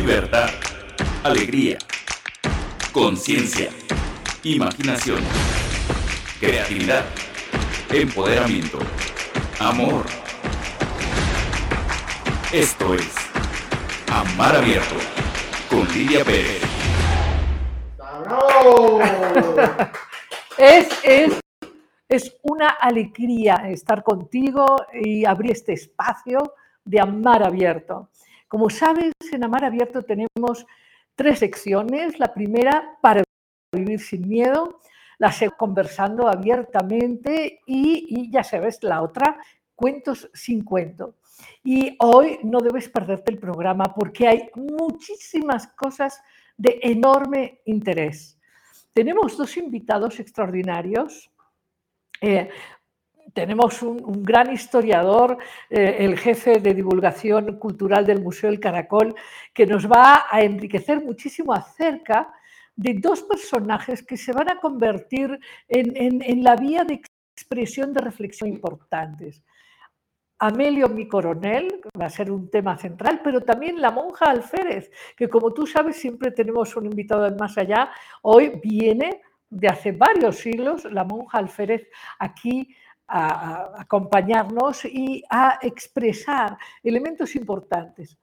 libertad, alegría, conciencia, imaginación, creatividad, empoderamiento, amor. Esto es Amar Abierto con Lidia Pérez. Es, es, es una alegría estar contigo y abrir este espacio de Amar Abierto. Como sabes, en Amar Abierto tenemos tres secciones. La primera, para vivir sin miedo, la segunda, conversando abiertamente y, y ya sabes, la otra, cuentos sin cuento. Y hoy no debes perderte el programa porque hay muchísimas cosas de enorme interés. Tenemos dos invitados extraordinarios. Eh, tenemos un, gran historiador, eh, el jefe de divulgación cultural del Museo del Caracol, que nos va a enriquecer muchísimo acerca de dos personajes que se van a convertir en, en, en la vía de expresión de reflexión importantes. Amelio mi coronel, va a ser un tema central, pero también la monja Alférez, que como tú sabes siempre tenemos un invitado del más allá, hoy viene de hace varios siglos la monja Alférez aquí a, acompañarnos y a expresar elementos importantes.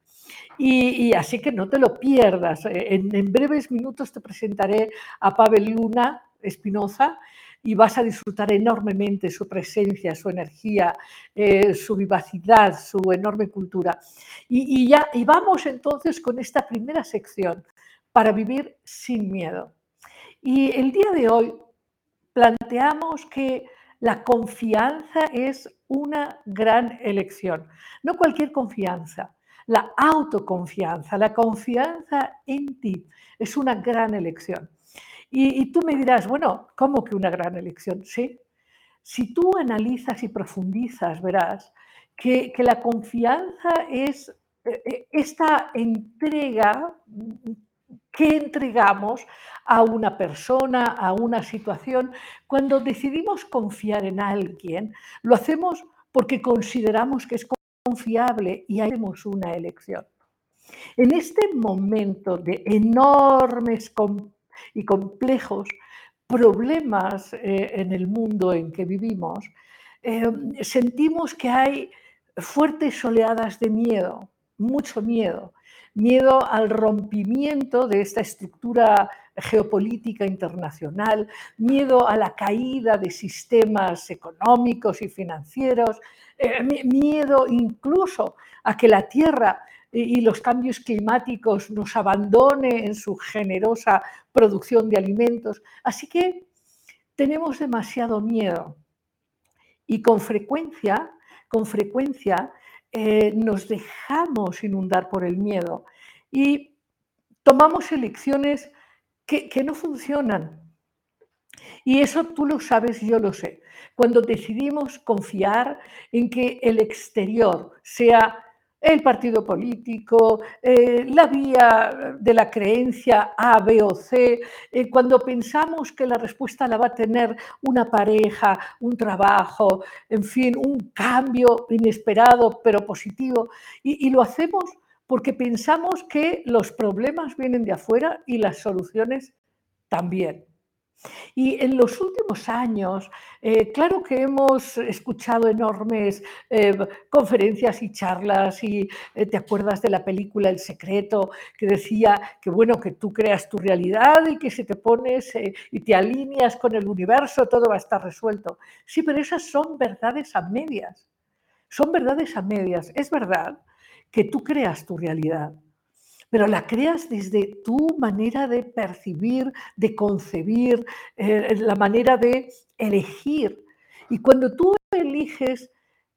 Y, así que no te lo pierdas. En, en breves minutos te presentaré a Pavel Luna Espinoza, y vas a disfrutar enormemente su presencia, su energía, eh, su vivacidad, su enorme cultura. Y, ya, y vamos entonces con esta primera sección para vivir sin miedo. Y el día de hoy planteamos que la confianza es una gran elección, no cualquier confianza. La autoconfianza, la confianza en ti es una gran elección. Y, tú me dirás, bueno, ¿cómo que una gran elección? Sí. Si tú analizas y profundizas, verás que, que la confianza es eh, esta entrega que entregamos a una persona, a una situación. Cuando decidimos confiar en alguien, lo hacemos porque consideramos que es confiable y hacemos una elección. En este momento de enormes y complejos problemas eh, en el mundo en que vivimos, eh, sentimos que hay fuertes oleadas de miedo, mucho miedo, miedo al rompimiento de esta estructura geopolítica internacional, miedo a la caída de sistemas económicos y financieros, eh, miedo incluso a que la Tierra y los cambios climáticos nos abandone en su generosa producción de alimentos. Así que tenemos demasiado miedo y con frecuencia, con frecuencia eh, nos dejamos inundar por el miedo y tomamos elecciones que, que no funcionan. Y eso tú lo sabes, yo lo sé. Cuando decidimos confiar en que el exterior sea el partido político, eh, la vía de la creencia A, B o C, eh, cuando pensamos que la respuesta la va a tener una pareja, un trabajo, en fin, un cambio inesperado pero positivo, y, y lo hacemos porque pensamos que los problemas vienen de afuera y las soluciones también. Y en los últimos años, eh, claro que hemos escuchado enormes eh, conferencias y charlas y eh, te acuerdas de la película El Secreto que decía que bueno, que tú creas tu realidad y que si te pones y te alineas con el universo todo va a estar resuelto. Sí, pero esas son verdades a medias. Son verdades a medias. Es verdad que tú creas tu realidad, pero la creas desde tu manera de percibir, de concebir, eh, la manera de elegir. Y cuando tú eliges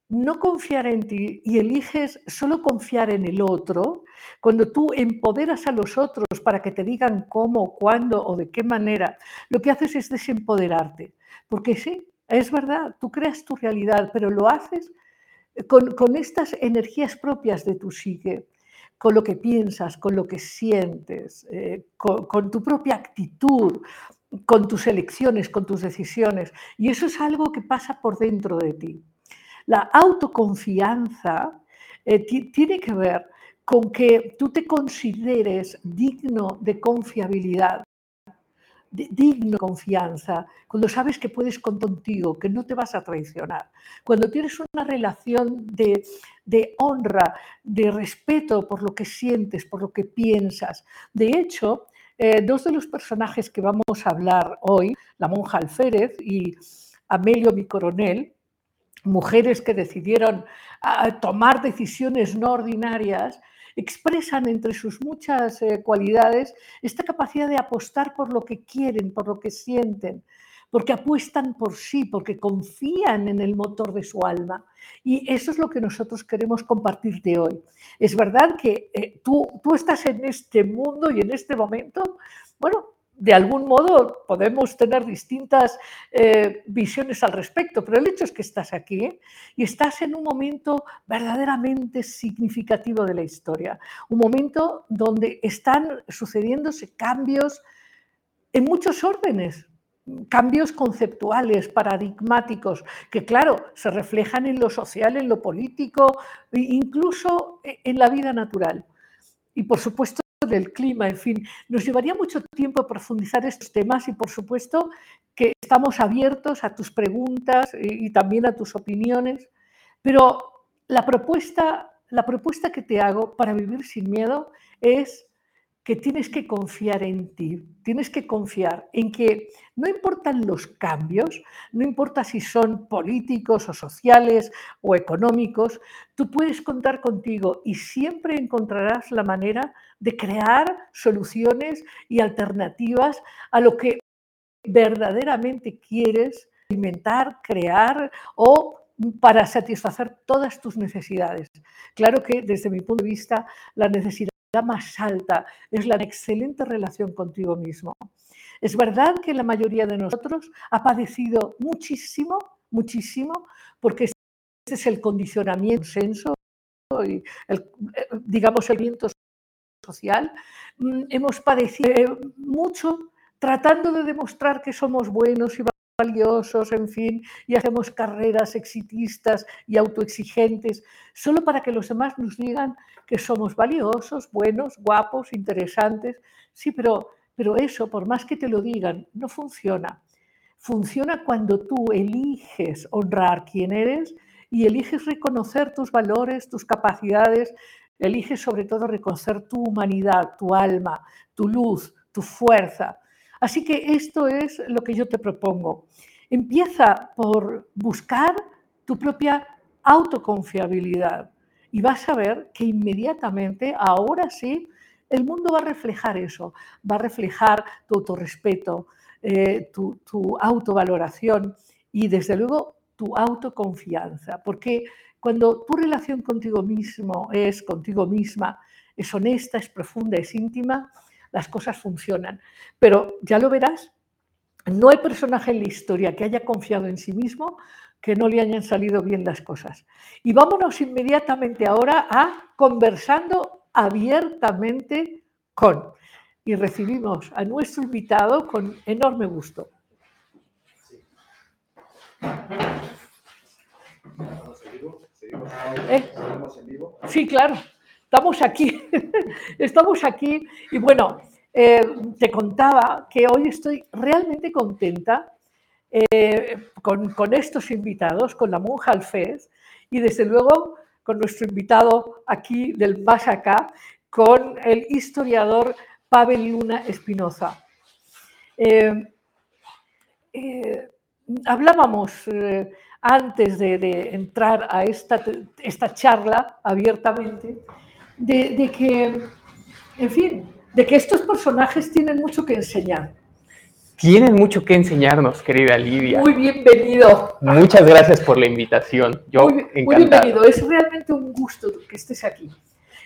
no confiar en ti y eliges solo confiar en el otro, cuando tú empoderas a los otros para que te digan cómo, cuándo o de qué manera, lo que haces es desempoderarte. Porque sí, es verdad, tú creas tu realidad, pero lo haces con, con estas energías propias de tu psique con lo que piensas, con lo que sientes, eh, con, tu propia actitud, con tus elecciones, con tus decisiones. Y eso es algo que pasa por dentro de ti. La autoconfianza eh, tiene que ver con que tú te consideres digno de confiabilidad, digno de confianza, cuando sabes que puedes contigo, que no te vas a traicionar, cuando tienes una relación de, de, honra, de respeto por lo que sientes, por lo que piensas. De hecho, eh, dos de los personajes que vamos a hablar hoy, la monja Alférez y Amelio mi coronel, mujeres que decidieron ah, tomar decisiones no ordinarias, expresan entre sus muchas eh, cualidades esta capacidad de apostar por lo que quieren, por lo que sienten, porque apuestan por sí, porque confían en el motor de su alma. Y eso es lo que nosotros queremos compartirte hoy. Es verdad que eh, tú, tú estás en este mundo y en este momento, bueno, de algún modo podemos tener distintas eh, visiones al respecto, pero el hecho es que estás aquí y estás en un momento verdaderamente significativo de la historia, un momento donde están sucediéndose cambios en muchos órdenes, cambios conceptuales, paradigmáticos, que claro, se reflejan en lo social, en lo político, e incluso en la vida natural. Y por supuesto del clima, en fin, nos llevaría mucho tiempo profundizar estos temas y por supuesto que estamos abiertos a tus preguntas y, también a tus opiniones, pero la propuesta, la propuesta que te hago para vivir sin miedo es que tienes que confiar en ti, tienes que confiar en que no importan los cambios, no importa si son políticos o sociales o económicos, tú puedes contar contigo y siempre encontrarás la manera de crear soluciones y alternativas a lo que verdaderamente quieres inventar, crear o para satisfacer todas tus necesidades. Claro que desde mi punto de vista la necesidad más alta es la excelente relación contigo mismo. Es verdad que la mayoría de nosotros ha padecido muchísimo, muchísimo, porque este es el condicionamiento, senso y el, eh, digamos el viento social. Mm, hemos padecido eh, mucho tratando de demostrar que somos buenos y valiosos, en fin, y hacemos carreras exitistas y autoexigentes, solo para que los demás nos digan que somos valiosos, buenos, guapos, interesantes. Sí, pero, pero eso, por más que te lo digan, no funciona. Funciona cuando tú eliges honrar quién eres y eliges reconocer tus valores, tus capacidades, eliges sobre todo reconocer tu humanidad, tu alma, tu luz, tu fuerza. Así que esto es lo que yo te propongo. Empieza por buscar tu propia autoconfiabilidad y vas a ver que inmediatamente, ahora sí, el mundo va a reflejar eso, va a reflejar tu autorrespeto, eh, tu, tu autovaloración y desde luego tu autoconfianza, porque cuando tu relación contigo mismo es contigo misma, es honesta, es profunda, es íntima, las cosas funcionan. Pero ya lo verás, no hay personaje en la historia que haya confiado en sí mismo que no le hayan salido bien las cosas. Y vámonos inmediatamente ahora a conversando abiertamente con. Y recibimos a nuestro invitado con enorme gusto. ¿Eh? Sí, claro. Estamos aquí, estamos aquí y bueno, eh, te contaba que hoy estoy realmente contenta eh, con, estos invitados, con la monja Alfés y desde luego con nuestro invitado aquí del más con el historiador Pavel Luna Espinoza. Eh, hablábamos antes de, entrar a esta charla abiertamente de, que, en fin, de que estos personajes tienen mucho que enseñar. Tienen mucho que enseñarnos, querida Lidia. Muy bienvenido. Muchas gracias por la invitación. Yo muy, muy bienvenido. Es realmente un gusto que estés aquí.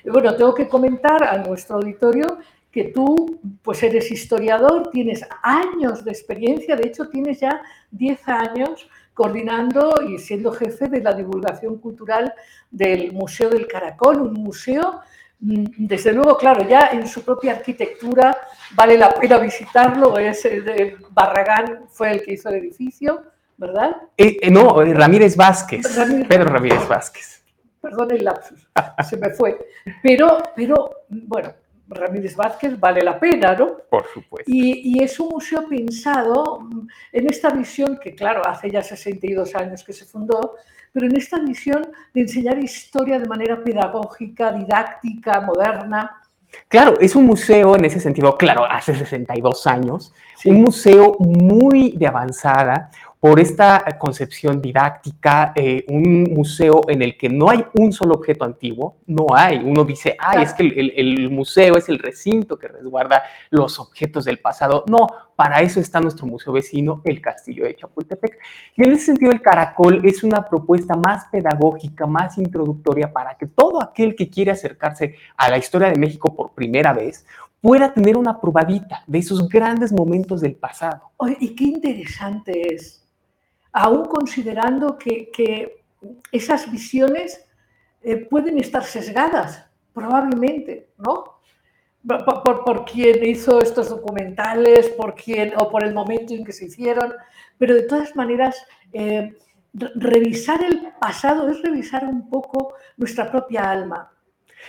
Bueno, tengo que comentar a nuestro auditorio que tú pues eres historiador, tienes años de experiencia, de hecho tienes ya 10 años coordinando y siendo jefe de la divulgación cultural del Museo del Caracol, un museo, mm, desde luego, claro, ya en su propia arquitectura vale la pena visitarlo, es de Barragán fue el que hizo el edificio, ¿verdad? Eh, eh, no, Ramírez Vázquez, Ramírez. Pedro Ramírez Vázquez. perdón el lapsus, se me fue. Pero, pero bueno, Ramírez Vázquez vale la pena, ¿no? Por supuesto. Y, y, es un museo pensado en esta visión que, claro, hace ya 62 años que se fundó, pero en esta visión de enseñar historia de manera pedagógica, didáctica, moderna. Claro, es un museo en ese sentido, claro, hace 62 años, sí. un museo muy de avanzada, por esta concepción didáctica, eh, un museo en el que no hay un solo objeto antiguo, no hay. Uno dice, ay, es que el, el, museo es el recinto que resguarda los objetos del pasado. No, para eso está nuestro museo vecino, el Castillo de Chapultepec. Y en ese sentido, el Caracol es una propuesta más pedagógica, más introductoria para que todo aquel que quiere acercarse a la historia de México por primera vez pueda tener una probadita de esos grandes momentos del pasado. Oye, y qué interesante es aún considerando que, que esas visiones eh, pueden estar sesgadas, probablemente, ¿no? Por, por, por, quien hizo estos documentales, por quien, o por el momento en que se hicieron, pero de todas maneras, eh, revisar el pasado es revisar un poco nuestra propia alma.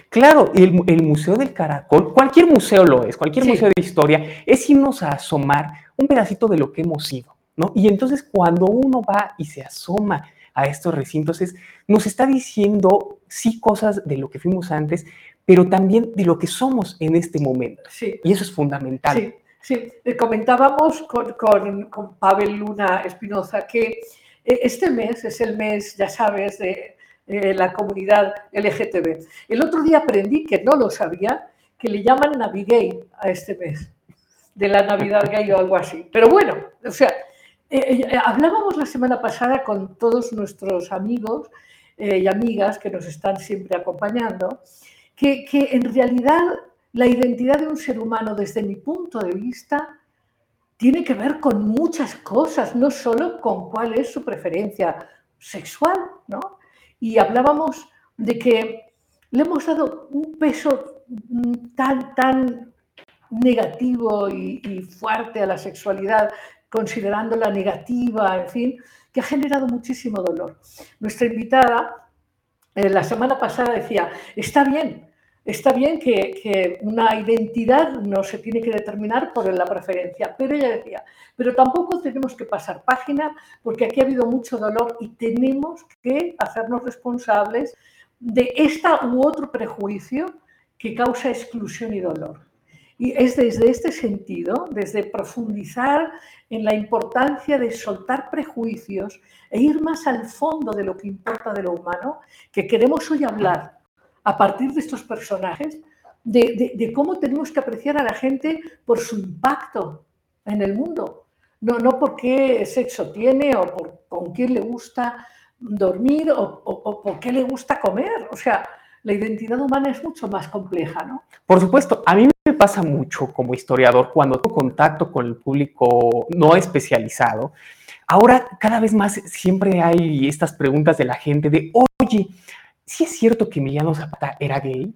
Claro, el, el, Museo del Caracol, cualquier museo lo es, cualquier sí. museo de historia, es irnos a asomar un pedacito de lo que hemos sido. ¿No? Y entonces cuando uno va y se asoma a estos recintos, es, nos está diciendo sí cosas de lo que fuimos antes, pero también de lo que somos en este momento. Sí. Y eso es fundamental. Sí, sí. Eh, comentábamos con, con, con Pavel Luna Espinoza que eh, este mes es el mes, ya sabes, de eh, la comunidad LGTB. El otro día aprendí, que no lo sabía, que le llaman Navigay a este mes, de la Navidad gay o algo así. Pero bueno, o sea, eh, eh, hablábamos la semana pasada con todos nuestros amigos eh, y amigas que nos están siempre acompañando, que, en realidad la identidad de un ser humano, desde mi punto de vista, tiene que ver con muchas cosas, no solo con cuál es su preferencia sexual, ¿no? Y hablábamos de que le hemos dado un peso tan, tan negativo y fuerte a la sexualidad considerando la negativa, en fin, que ha generado muchísimo dolor. Nuestra invitada eh, la semana pasada decía, está bien, está bien que, que, una identidad no se tiene que determinar por la preferencia, pero ella decía, pero tampoco tenemos que pasar página porque aquí ha habido mucho dolor y tenemos que hacernos responsables de esta u otro prejuicio que causa exclusión y dolor. Y es desde este sentido, desde profundizar en la importancia de soltar prejuicios e ir más al fondo de lo que importa de lo humano, que queremos hoy hablar a partir de estos personajes, de, cómo tenemos que apreciar a la gente por su impacto en el mundo. No, no por qué sexo tiene o con quién le gusta dormir o, o, o por qué le gusta comer. O sea, la identidad humana es mucho más compleja, ¿no? Por supuesto, a mí pasa mucho como historiador cuando tengo contacto con el público no especializado. Ahora, cada vez más siempre hay estas preguntas de la gente de, oye, ¿sí es cierto que Emiliano Zapata era gay?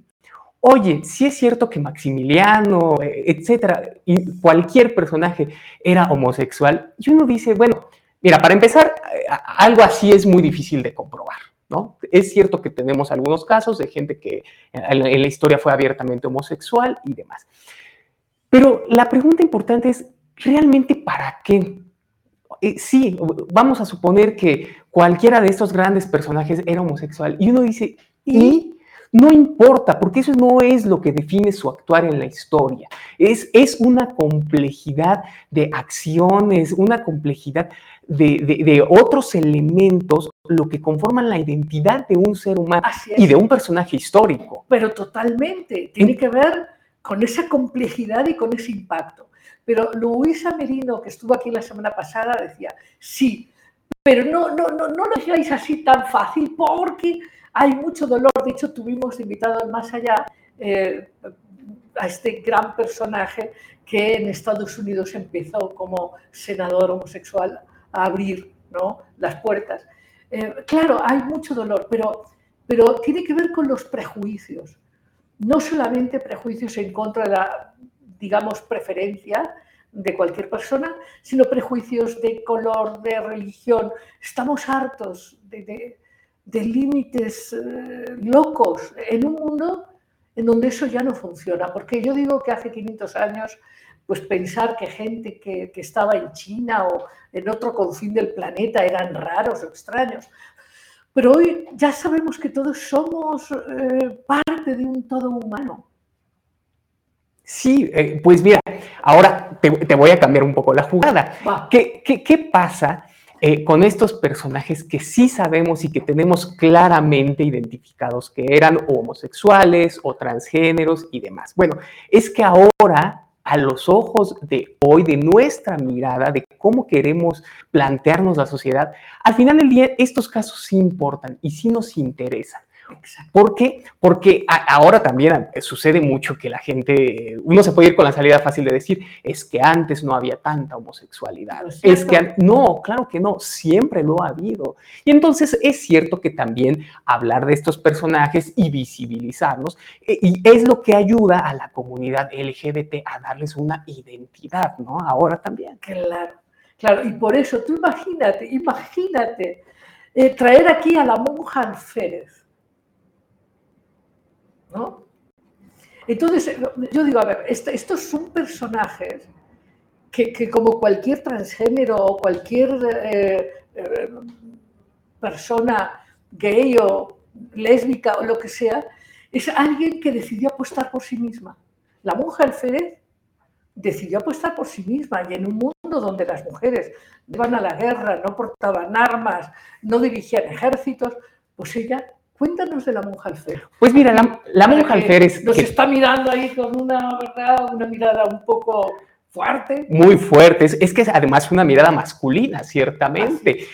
Oye, ¿sí es cierto que Maximiliano, etcétera, y cualquier personaje era homosexual? Y uno dice, bueno, mira, para empezar, algo así es muy difícil de comprobar. Es cierto que tenemos algunos casos de gente que en la historia fue abiertamente homosexual y demás. Pero la pregunta importante es, ¿realmente para qué? Eh, sí, vamos a suponer que cualquiera de estos grandes personajes era homosexual y uno dice, ¿y? No importa, porque eso no es lo que define su actuar en la historia. Es, es una complejidad de acciones, una complejidad de, de, de, otros elementos, lo que conforman la identidad de un ser humano y de un personaje histórico. Pero totalmente, tiene que ver con esa complejidad y con ese impacto. Pero Luisa Merino, que estuvo aquí la semana pasada, decía, sí, pero no, no, no, no lo digáis así tan fácil porque hay mucho dolor. De hecho, tuvimos invitado más allá eh, a este gran personaje que en Estados Unidos empezó como senador homosexual a abrir ¿no? las puertas. Eh, claro, hay mucho dolor, pero, pero tiene que ver con los prejuicios. No solamente prejuicios en contra de la, digamos, preferencia de cualquier persona, sino prejuicios de color, de religión. Estamos hartos de, de de límites eh, locos en un mundo en donde eso ya no funciona. Porque yo digo que hace 500 años, pues pensar que gente que, que estaba en China o en otro confín del planeta eran raros o extraños. Pero hoy ya sabemos que todos somos eh, parte de un todo humano. Sí, eh, pues mira, ahora te, te, voy a cambiar un poco la jugada. ¿Qué, qué, qué pasa eh, con estos personajes que sí sabemos y que tenemos claramente identificados que eran homosexuales o transgéneros y demás? Bueno, es que ahora a los ojos de hoy, de nuestra mirada, de cómo queremos plantearnos la sociedad, al final del día estos casos sí importan y sí nos interesan. ¿Por qué? Porque ahora también sucede mucho que la gente, uno se puede ir con la salida fácil de decir, es que antes no había tanta homosexualidad. es que no, claro que no, siempre lo ha habido. Y entonces es cierto que también hablar de estos personajes y visibilizarlos, eh, y es lo que ayuda a la comunidad LGBT a darles una identidad, ¿no? Ahora también. Claro, claro, y por eso tú imagínate, imagínate eh, traer aquí a la monja alférez ¿no? Entonces, yo digo, a ver, estos son personajes que, como cualquier transgénero o cualquier eh, eh, persona gay o lésbica o lo que sea, es alguien que decidió apostar por sí misma. La monja Alférez decidió apostar por sí misma y en un mundo donde las mujeres iban a la guerra, no portaban armas, no dirigían ejércitos, pues ella Cuéntanos de la monja alférez. Pues mira, la, monja alférez... Nos está mirando ahí con una, ¿verdad? una mirada un poco fuerte. Muy fuerte. Es, que es además una mirada masculina, ciertamente.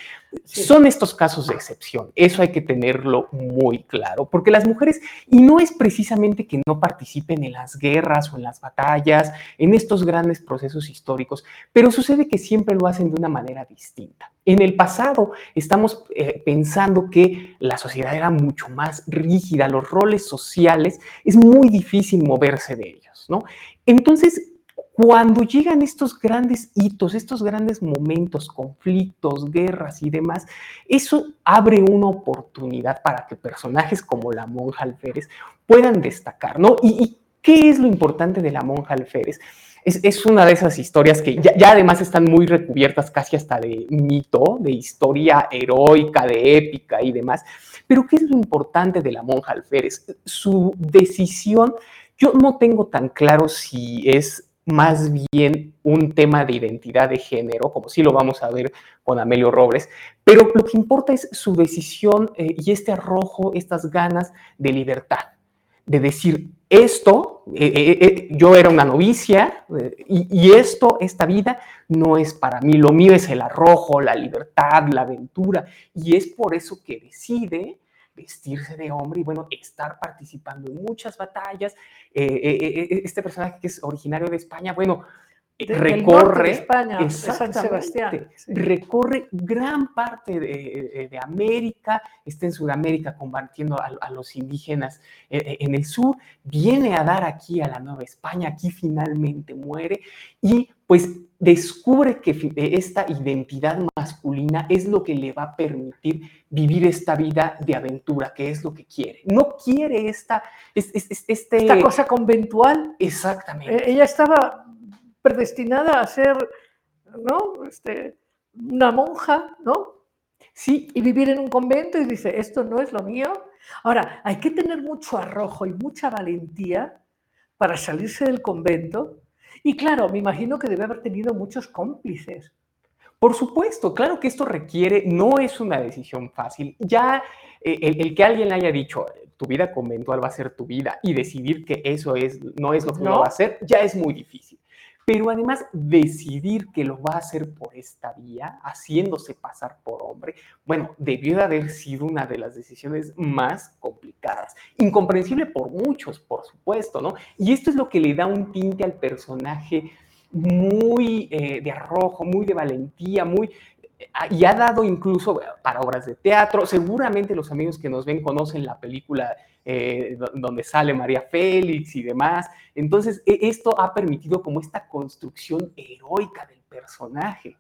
Son estos casos de excepción, eso hay que tenerlo muy claro, porque las mujeres, y no es precisamente que no participen en las guerras o en las batallas, en estos grandes procesos históricos, pero sucede que siempre lo hacen de una manera distinta. En el pasado estamos eh, pensando que la sociedad era mucho más rígida, los roles sociales, es muy difícil moverse de ellos, ¿no? Entonces, cuando llegan estos grandes hitos, estos grandes momentos, conflictos, guerras y demás, eso abre una oportunidad para que personajes como la monja alférez puedan destacar, ¿no? ¿Y, qué es lo importante de la monja alférez? Es, una de esas historias que ya, ya, además están muy recubiertas casi hasta de mito, de historia heroica, de épica y demás. Pero ¿qué es lo importante de la monja alférez? Su decisión, yo no tengo tan claro si es más bien un tema de identidad de género, como sí lo vamos a ver con Amelio Robles, pero lo que importa es su decisión eh, y este arrojo, estas ganas de libertad, de decir, esto, eh, eh, yo era una novicia y, y esto, esta vida, no es para mí, lo mío es el arrojo, la libertad, la aventura, y es por eso que decide vestirse de hombre y bueno, estar participando en muchas batallas. Eh, eh, eh, este personaje que es originario de España, bueno, recorre España, San Sebastián. Recorre gran parte de, de, América, está en Sudamérica combatiendo a, a los indígenas en el sur, viene a dar aquí a la Nueva España, aquí finalmente muere y pues descubre que esta identidad masculina es lo que le va a permitir vivir esta vida de aventura, que es lo que quiere. No quiere esta, este, esta cosa conventual. Exactamente. Eh, ella estaba predestinada a ser, ¿no? Este, una monja, ¿no? Sí. Y vivir en un convento y dice, esto no es lo mío. Ahora, hay que tener mucho arrojo y mucha valentía para salirse del convento y claro, me imagino que debe haber tenido muchos cómplices. Por supuesto, claro que esto requiere, no es una decisión fácil. Ya eh, el, que alguien le haya dicho, tu vida conventual va a ser tu vida y decidir que eso es, no es lo que ¿No? va a hacer, ya es muy difícil pero además decidir que lo va a hacer por esta vía, haciéndose pasar por hombre, bueno, debió de haber sido una de las decisiones más complicadas, incomprensible por muchos, por supuesto, ¿no? Y esto es lo que le da un tinte al personaje muy eh, de arrojo, muy de valentía, muy y ha dado incluso para obras de teatro. Seguramente los amigos que nos ven conocen la película eh, donde sale María Félix y demás. Entonces, e, esto ha permitido como esta construcción heroica del personaje.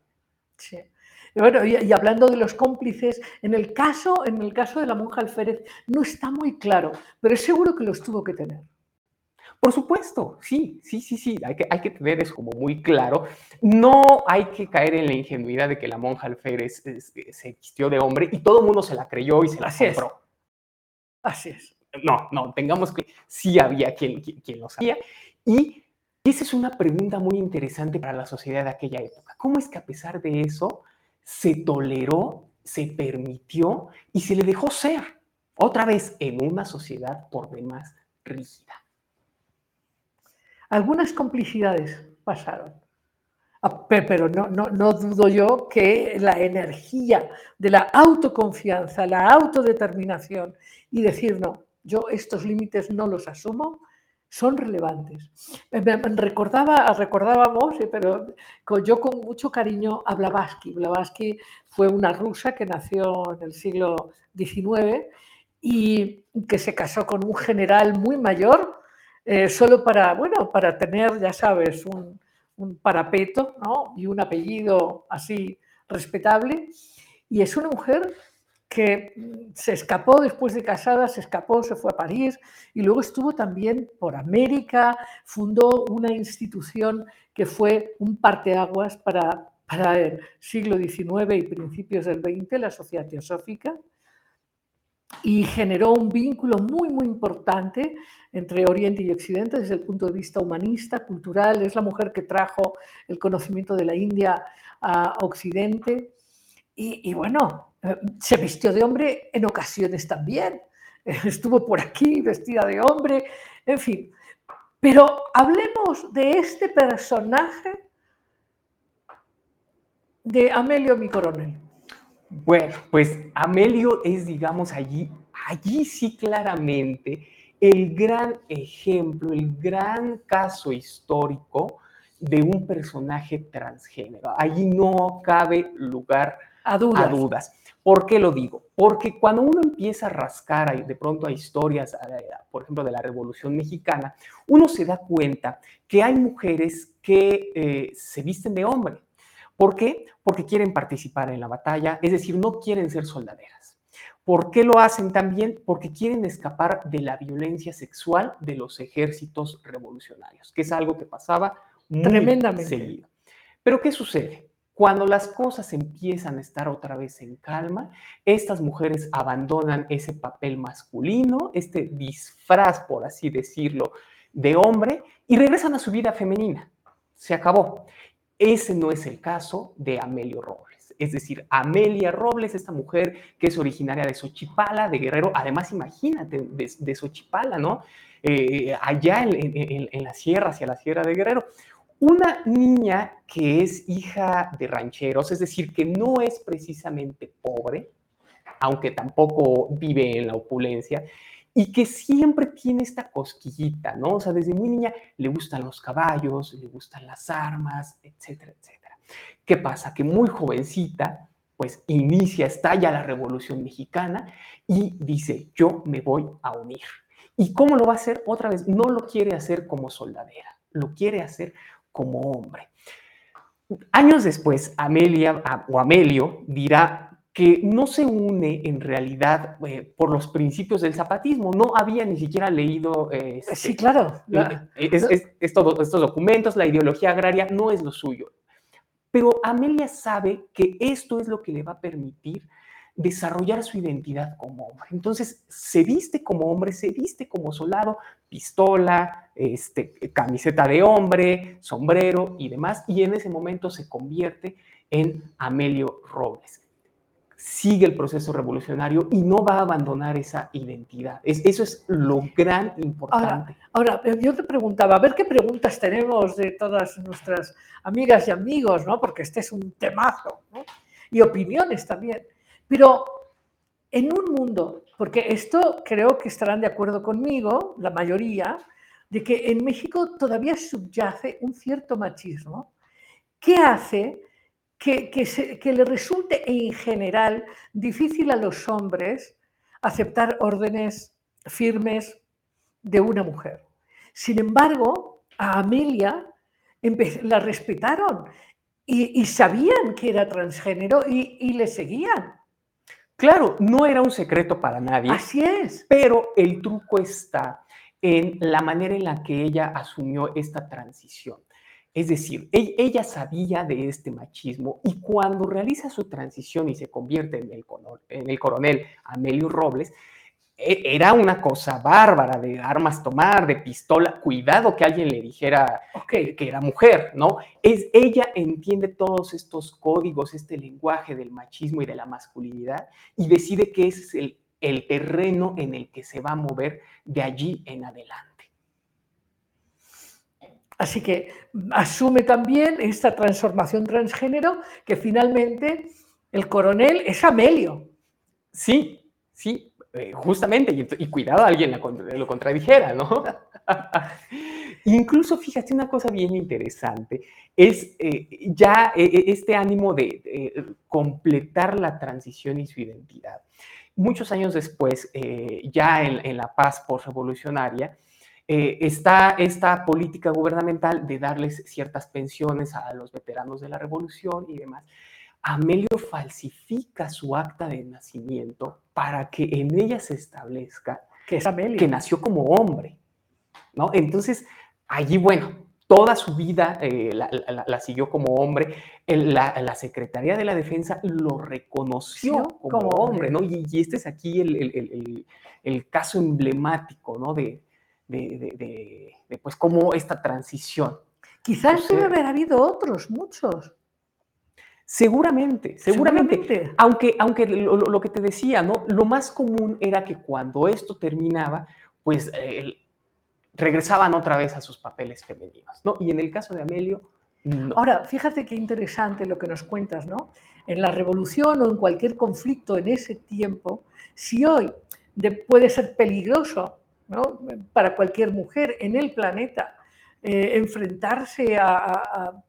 Sí. Bueno, y, y hablando de los cómplices, en el caso, en el caso de la monja alférez no está muy claro, pero es seguro que los tuvo que tener. Por supuesto, sí, sí, sí, sí, hay que, hay que tener eso como muy claro. No hay que caer en la ingenuidad de que la monja alférez es- se vistió de hombre y todo el mundo se la creyó y se la Así es. compró. Así es. No, no, tengamos que sí había quien, quien, lo sabía. Y esa es una pregunta muy interesante para la sociedad de aquella época. ¿Cómo es que a pesar de eso se toleró, se permitió y se le dejó ser otra vez en una sociedad por demás rígida? Algunas complicidades pasaron. Ah, pe- Pero no, no, no dudo yo que la energía de la autoconfianza, la autodeterminación y decir, no, yo estos límites no los asumo, son relevantes. Recordaba, recordábamos, eh, pero yo con mucho cariño a Blavatsky. Blavatsky fue una rusa que nació en el siglo XIX y que se casó con un general muy mayor, eh, solo para, bueno, para tener, ya sabes, un, un parapeto ¿no? y un apellido así respetable. Y es una mujer que se escapó después de casada, se escapó, se fue a París y luego estuvo también por América, fundó una institución que fue un parteaguas para, para el siglo XIX y principios del XX, la Sociedad Teosófica, y generó un vínculo muy, muy importante entre Oriente y Occidente desde el punto de vista humanista, cultural. Es la mujer que trajo el conocimiento de la India a Occidente. Y, y bueno, se vistió de hombre en ocasiones también. Estuvo por aquí vestida de hombre, en fin. Pero hablemos de este personaje de Amelio Mi Coronel. Bueno, pues Amelio es, digamos, allí, allí sí claramente el gran ejemplo, el gran caso histórico de un personaje transgénero. Allí no cabe lugar A dudas. a dudas. ¿Por qué lo digo? Porque cuando uno empieza a rascar de pronto a historias, por ejemplo, de la Revolución Mexicana, uno se da cuenta que hay mujeres que eh, se visten de hombre. ¿Por qué? Porque quieren participar en la batalla, es decir, no quieren ser soldaderas. ¿Por qué lo hacen también? Porque quieren escapar de la violencia sexual de los ejércitos revolucionarios, que es algo que pasaba muy Tremendamente. seguido. Pero ¿qué sucede? Cuando las cosas empiezan a estar otra vez en calma, estas mujeres abandonan ese papel masculino, este disfraz, por así decirlo, de hombre y regresan a su vida femenina. Se acabó. Ese no es el caso de Amelio Robles. Es decir, Amelia Robles, esta mujer que es originaria de Xochipala, de Guerrero, además imagínate, de, de Xochipala, ¿no? Eh, allá en, la sierra, hacia la sierra de Guerrero. Una niña que es hija de rancheros, es decir, que no es precisamente pobre, aunque tampoco vive en la opulencia, y que siempre tiene esta cosquillita, ¿no? O sea, desde muy niña le gustan los caballos, le gustan las armas, etcétera, etcétera. ¿Qué pasa? Que muy jovencita, pues inicia, estalla la Revolución Mexicana y dice, yo me voy a unir. ¿Y cómo lo va a hacer? Otra vez, no lo quiere hacer como soldadera, lo quiere hacer como hombre. Años después, Amelia o Amelio dirá que no se une en realidad eh, por los principios del zapatismo, no había ni siquiera leído... Eh, sí, claro. La, es, es, estos documentos, la ideología agraria no es lo suyo. Pero Amelia sabe que esto es lo que le va a permitir desarrollar su identidad como hombre. Entonces, se viste como hombre, se viste como soldado, pistola, este, camiseta de hombre, sombrero y demás, y en ese momento se convierte en Amelio Robles. Sigue el proceso revolucionario y no va a abandonar esa identidad. Es, eso es lo gran importante. Ahora, ahora, yo te preguntaba, a ver qué preguntas tenemos de todas nuestras amigas y amigos, ¿no? Porque este es un temazo, ¿no? Y opiniones también. Pero en un mundo, porque esto creo que estarán de acuerdo conmigo, la mayoría, de que en México todavía subyace un cierto machismo que hace que, que, le resulte en general difícil a los hombres aceptar órdenes firmes de una mujer. Sin embargo, a Amelia la respetaron y, sabían que era transgénero y le seguían. Claro, no era un secreto para nadie, Así es. pero el truco está en la manera en la que ella asumió esta transición. Es decir, e- ella sabía de este machismo y cuando realiza su transición y se convierte en el, coronel Amelio Robles, era una cosa bárbara de armas tomar, de pistola. Cuidado que alguien le dijera que, era mujer, ¿no? Es, ella entiende todos estos códigos, este lenguaje del machismo y de la masculinidad y decide que ese es el, el terreno en el que se va a mover de allí en adelante. Así que asume también esta transformación transgénero que finalmente el coronel es Amelio. Sí, sí, eh, justamente, y, cuidado alguien lo contradijera, ¿no? Incluso, fíjate, una cosa bien interesante es eh, ya eh, eh, este ánimo de completar la transición y su identidad. Muchos años después, eh, ya en, en la paz postrevolucionaria, eh, está esta política gubernamental de darles ciertas pensiones a los veteranos de la revolución y demás. Amelio falsifica su acta de nacimiento para que en ella se establezca que es Amelio. que nació como hombre, ¿no? Entonces, allí, bueno, toda su vida eh, la, la- la siguió como hombre. El- la, la Secretaría de la Defensa lo reconoció como, como hombre. ¿no? Y, y este es aquí el, caso emblemático, ¿no? De, de, de- de- de, pues, cómo esta transición. Quizás debe haber habido otros, muchos. Seguramente, seguramente. Seguramente. Aunque, aunque lo, lo- que te decía, ¿no? Lo más común era que cuando esto terminaba, pues eh, regresaban otra vez a sus papeles femeninos, ¿no? Y en el caso de Amelio, no. Ahora, fíjate qué interesante lo que nos cuentas, ¿no? En la revolución o en cualquier conflicto en ese tiempo, si hoy de- puede ser peligroso ¿no? para cualquier mujer en el planeta eh, enfrentarse a, a- a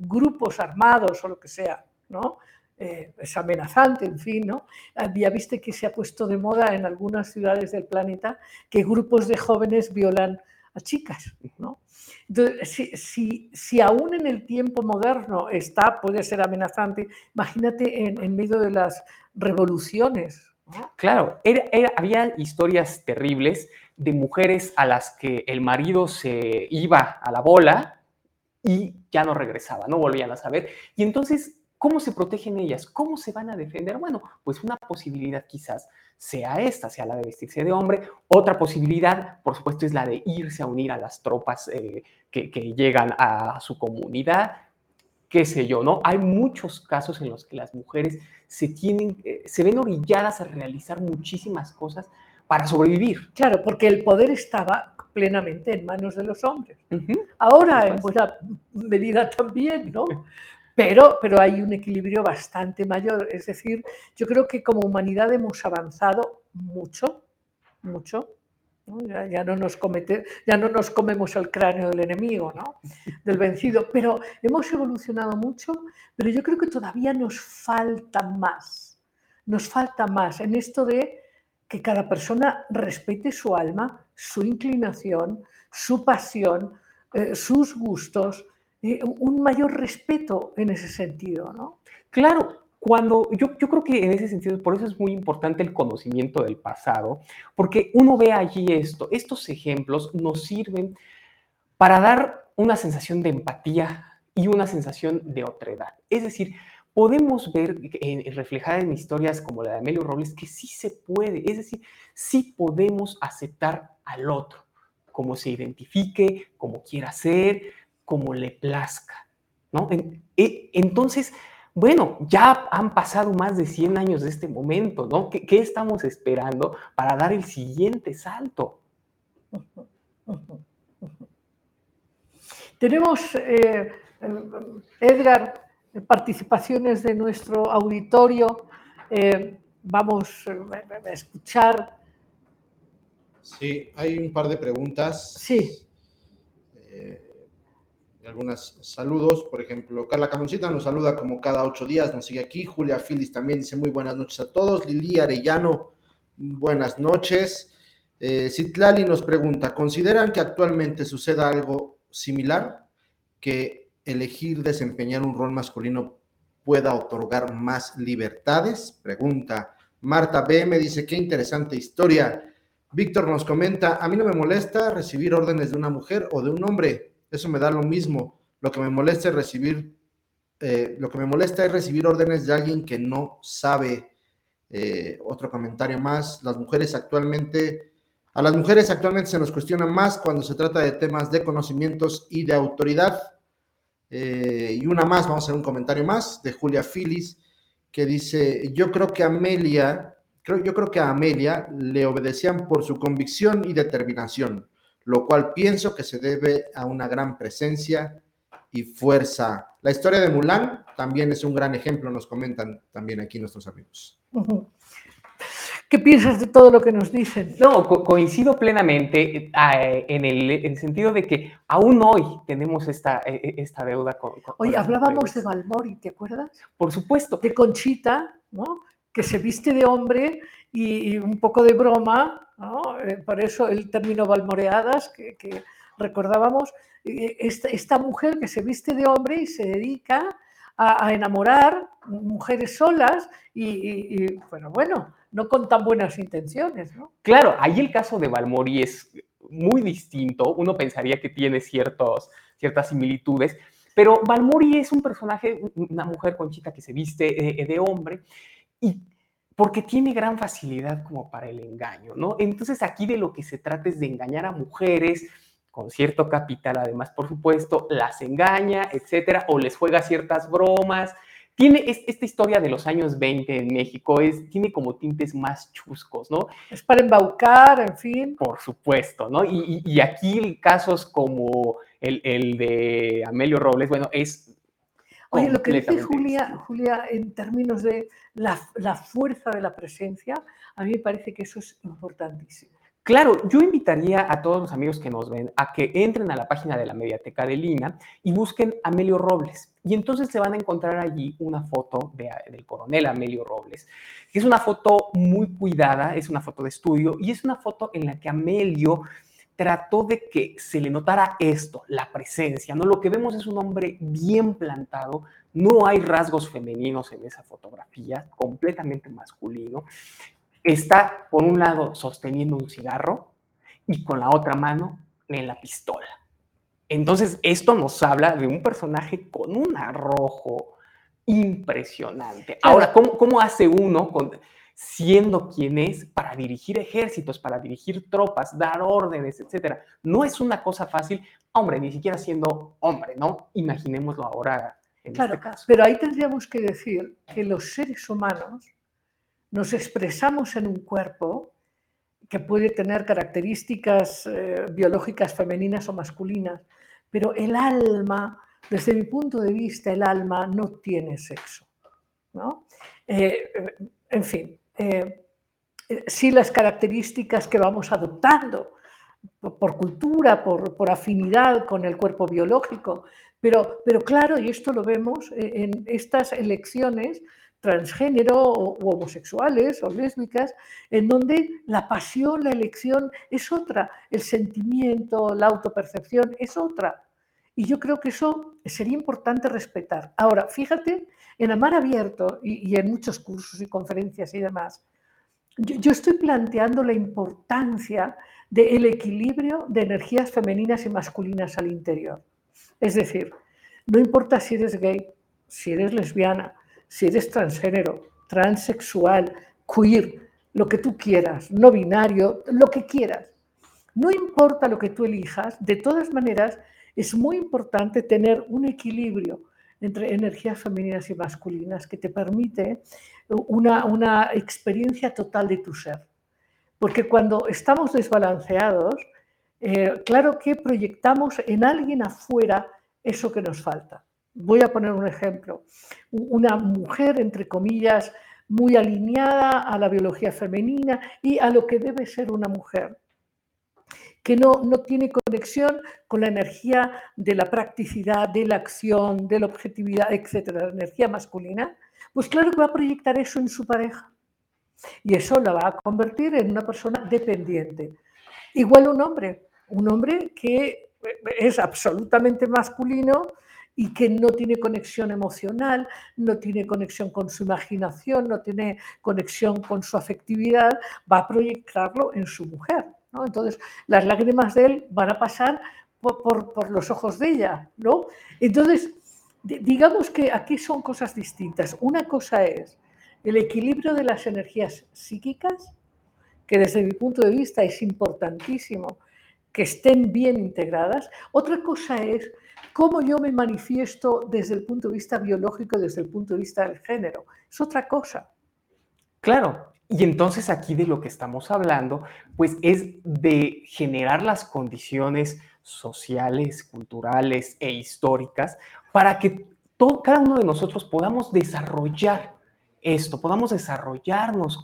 grupos armados o lo que sea, ¿no? Eh, es amenazante, en fin, ¿no? Ah, Ya viste que se ha puesto de moda en algunas ciudades del planeta que grupos de jóvenes violan a chicas, ¿no? Entonces, si, si, si aún en el tiempo moderno está, puede ser amenazante, imagínate en, en medio de las revoluciones. Claro, era- era- había historias terribles de mujeres a las que el marido se iba a la bola y ya no regresaba, no volvían a saber. Y entonces, ¿cómo se protegen ellas? ¿Cómo se van a defender? Bueno, pues una posibilidad quizás sea esta, sea la de vestirse de hombre. Otra posibilidad, por supuesto, es la de irse a unir a las tropas eh, que, llegan a su comunidad qué sé yo, ¿no? Hay muchos casos en los que las mujeres se tienen, eh, se ven orilladas a realizar muchísimas cosas para sobrevivir. Claro, porque el poder estaba plenamente en manos de los hombres. Ahora, en buena medida también, ¿no? Pero, pero hay un equilibrio bastante mayor. Es decir, yo creo que como humanidad hemos avanzado mucho, mucho. Ya, ya no nos comete- ya no nos comemos el cráneo del enemigo, ¿no? del vencido. Pero hemos evolucionado mucho, pero yo creo que todavía nos falta más. Nos falta más en esto de que cada persona respete su alma, su inclinación, su pasión, eh, sus gustos, eh, un mayor respeto en ese sentido, ¿no? Claro, cuando yo, yo creo que en ese sentido, por eso es muy importante el conocimiento del pasado, porque uno ve allí esto, estos ejemplos nos sirven para dar una sensación de empatía y una sensación de otredad. Es decir, podemos ver en, reflejada en historias como la de Amelio Robles que sí se puede, es decir, sí podemos aceptar al otro, como se identifique, como quiera ser, como le plazca, ¿no? E- entonces, bueno, ya han pasado más de 100 años de este momento, ¿no? ¿Qué, qué estamos esperando para dar el siguiente salto? Tenemos, eh, Edgar, participaciones de nuestro auditorio. Eh, vamos eh, a escuchar. Sí, hay un par de preguntas. Sí. Eh, algunos saludos, por ejemplo, Carla Camoncita nos saluda como cada ocho días, nos sigue aquí. Julia Filis también dice muy buenas noches a todos. Lili Arellano, buenas noches. Eh, Citlali nos pregunta, ¿consideran que actualmente suceda algo similar? Que elegir desempeñar un rol masculino pueda otorgar más libertades? Pregunta. Marta B me dice, qué interesante historia. Víctor nos comenta, a mí no me molesta recibir órdenes de una mujer o de un hombre, eso me da lo mismo. Lo que me molesta es recibir, eh, lo que me molesta es recibir órdenes de alguien que no sabe. Eh, otro comentario más, las mujeres actualmente, a las mujeres actualmente se nos cuestiona más cuando se trata de temas de conocimientos y de autoridad. Eh, y una más, vamos a hacer un comentario más de Julia Filis, que dice, yo creo que Amelia, creo, yo creo que a Amelia le obedecían por su convicción y determinación, lo cual pienso que se debe a una gran presencia y fuerza. La historia de Mulan también es un gran ejemplo, nos comentan también aquí nuestros amigos. ¿Qué piensas de todo lo que nos dicen? No, co coincido plenamente eh, en, el, en, el, sentido de que aún hoy tenemos esta, e, e, esta deuda con... con Oye, hablábamos de Balmori, ¿te acuerdas? Por supuesto. De Conchita, ¿no? Que se viste de hombre y, y un poco de broma, ¿no? Eh, por eso el término balmoreadas que, que recordábamos, esta, esta, mujer que se viste de hombre y se dedica a, a enamorar mujeres solas y, y, y bueno, bueno no con tan buenas intenciones, ¿no? Claro, ahí el caso de Balmori es muy distinto, uno pensaría que tiene ciertos, ciertas similitudes, pero Balmori es un personaje, una mujer conchita que se viste de, de hombre y porque tiene gran facilidad como para el engaño, ¿no? Entonces aquí de lo que se trata es de engañar a mujeres con cierto capital, además, por supuesto, las engaña, etcétera, o les juega ciertas bromas, tiene esta historia de los años 20 en México, es, tiene como tintes más chuscos, ¿no? Es para embaucar, en fin. Por supuesto, ¿no? Y, y aquí casos como el, el, de Amelio Robles, bueno, es... Oye, lo que dice Julia, Julia, en términos de la, la fuerza de la presencia, a mí me parece que eso es importantísimo. Claro, yo invitaría a todos los amigos que nos ven a que entren a la página de la Mediateca de Lina y busquen Amelio Robles. Y entonces se van a encontrar allí una foto de, del coronel Amelio Robles, que es una foto muy cuidada, es una foto de estudio y es una foto en la que Amelio trató de que se le notara esto, la presencia, ¿no? Lo que vemos es un hombre bien plantado, no hay rasgos femeninos en esa fotografía, completamente masculino está, por un lado, sosteniendo un cigarro y con la otra mano en la pistola. Entonces, esto nos habla de un personaje con un arrojo impresionante. Ahora, ¿cómo, cómo hace uno con, siendo quien es para dirigir ejércitos, para dirigir tropas, dar órdenes, etcétera? No es una cosa fácil, hombre, ni siquiera siendo hombre, ¿no? Imaginémoslo ahora en claro, este caso. Pero ahí tendríamos que decir que los seres humanos nos expresamos en un cuerpo que puede tener características eh, biológicas femeninas o masculinas, pero el alma, desde mi punto de vista, el alma no tiene sexo. ¿no? Eh, en fin, eh, sí las características que vamos adoptando por, por cultura, por, por, afinidad con el cuerpo biológico, pero, pero claro, y esto lo vemos en estas elecciones, transgénero o homosexuales o lésbicas, en donde la pasión, la elección es otra, el sentimiento, la autopercepción es otra. Y yo creo que eso sería importante respetar. Ahora, fíjate, en Amar Abierto y, en muchos cursos y conferencias y demás, yo, yo estoy planteando la importancia del equilibrio de energías femeninas y masculinas al interior. Es decir, no importa si eres gay, si eres lesbiana, si eres transgénero, transexual, queer, lo que tú quieras, no binario, lo que quieras. No importa lo que tú elijas, de todas maneras es muy importante tener un equilibrio entre energías femeninas y masculinas que te permite una, una experiencia total de tu ser. Porque cuando estamos desbalanceados, eh, claro que proyectamos en alguien afuera eso que nos falta. Voy a poner un ejemplo. Una mujer, entre comillas, muy alineada a la biología femenina y a lo que debe ser una mujer, que no, no tiene conexión con la energía de la practicidad, de la acción, de la objetividad, etcétera, la energía masculina, pues claro que va a proyectar eso en su pareja. Y eso la va a convertir en una persona dependiente. Igual un hombre, un hombre que es absolutamente masculino, y que no tiene conexión emocional, no tiene conexión con su imaginación, no tiene conexión con su afectividad, va a proyectarlo en su mujer. Entonces, las lágrimas de él van a pasar por, por- por los ojos de ella. ¿no? Entonces, di- digamos que aquí son cosas distintas. Una cosa es el equilibrio de las energías psíquicas, que desde mi punto de vista es importantísimo que estén bien integradas. Otra cosa es cómo yo me manifiesto desde el punto de vista biológico, desde el punto de vista del género. Es otra cosa. Claro, y entonces aquí de lo que estamos hablando, pues es de generar las condiciones sociales, culturales e históricas para que todo, cada uno de nosotros podamos desarrollar esto, podamos desarrollarnos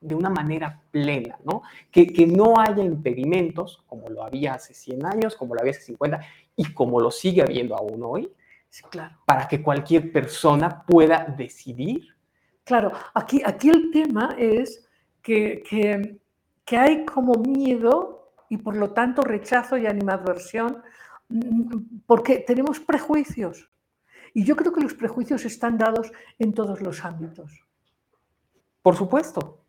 de una manera plena, ¿no? Que, que no haya impedimentos, como lo había hace 100 años, como lo había hace 50 y como lo sigue habiendo aún hoy, Sí, claro. para que cualquier persona pueda decidir Claro, aquí, aquí el tema es que, que- que hay como miedo y por lo tanto rechazo y animadversión mm, porque tenemos prejuicios. Y yo creo que los prejuicios están dados en todos los ámbitos. Por supuesto.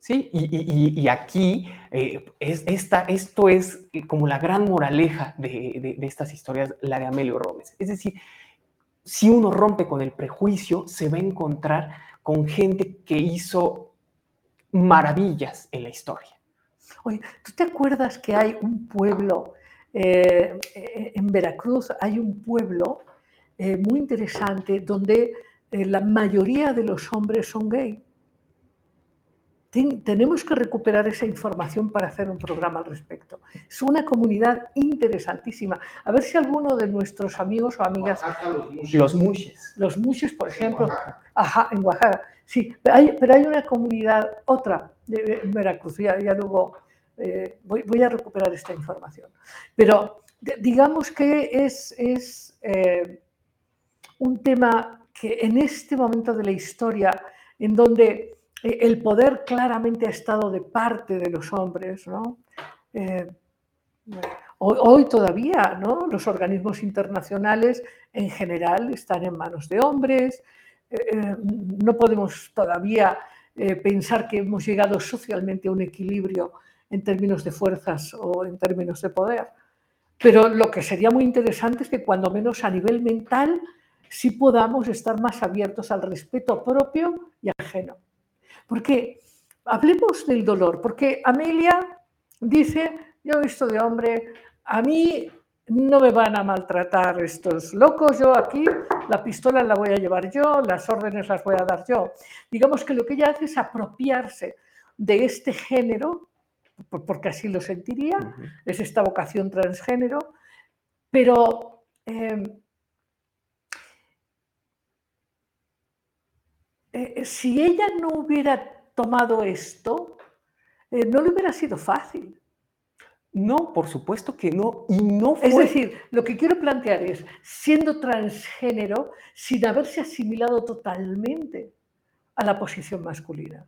Sí, y, y- y- aquí eh, es, esta, esto es eh, como la gran moraleja de, de- estas historias, la de Amelio Robles. Es decir, si uno rompe con el prejuicio, se va a encontrar con gente que hizo maravillas en la historia. Oye, ¿tú te acuerdas que hay un pueblo eh, en Veracruz? Hay un pueblo muy interesante donde la mayoría de los hombres son gay. Ten- tenemos que recuperar esa información para hacer un programa al respecto. Es una comunidad interesantísima. A ver si alguno de nuestros amigos o amigas, Los mushes. los muches, por ejemplo, Ajá, en Oaxaca. Sí, pero hay, pero hay una comunidad, otra, de en Veracruz, ya, ya luego eh, voy, voy a recuperar esta información. Pero de- digamos que es, es eh, un tema que en este momento de la historia, en donde el poder claramente ha estado de parte de los hombres, ¿no? Eh, Hoy, todavía, ¿no? Los organismos internacionales en general están en manos de hombres. eh, eh, no podemos todavía eh, pensar que hemos llegado socialmente a un equilibrio en términos de fuerzas o en términos de poder. Pero lo que sería muy interesante es que cuando menos a nivel mental sí podamos estar más abiertos al respeto propio y ajeno. Porque hablemos del dolor, porque Amelia dice, yo he visto de hombre, a mí no me van a maltratar estos locos, yo aquí la pistola la voy a llevar yo, las órdenes las voy a dar yo. Digamos que lo que ella hace es apropiarse de este género, por- porque así lo sentiría, es esta vocación transgénero, pero eh, eh, si ella no hubiera tomado esto, eh, no le hubiera sido fácil. No, por supuesto que no. Y no fue. Es decir, lo que quiero plantear es, siendo transgénero, sin haberse asimilado totalmente a la posición masculina.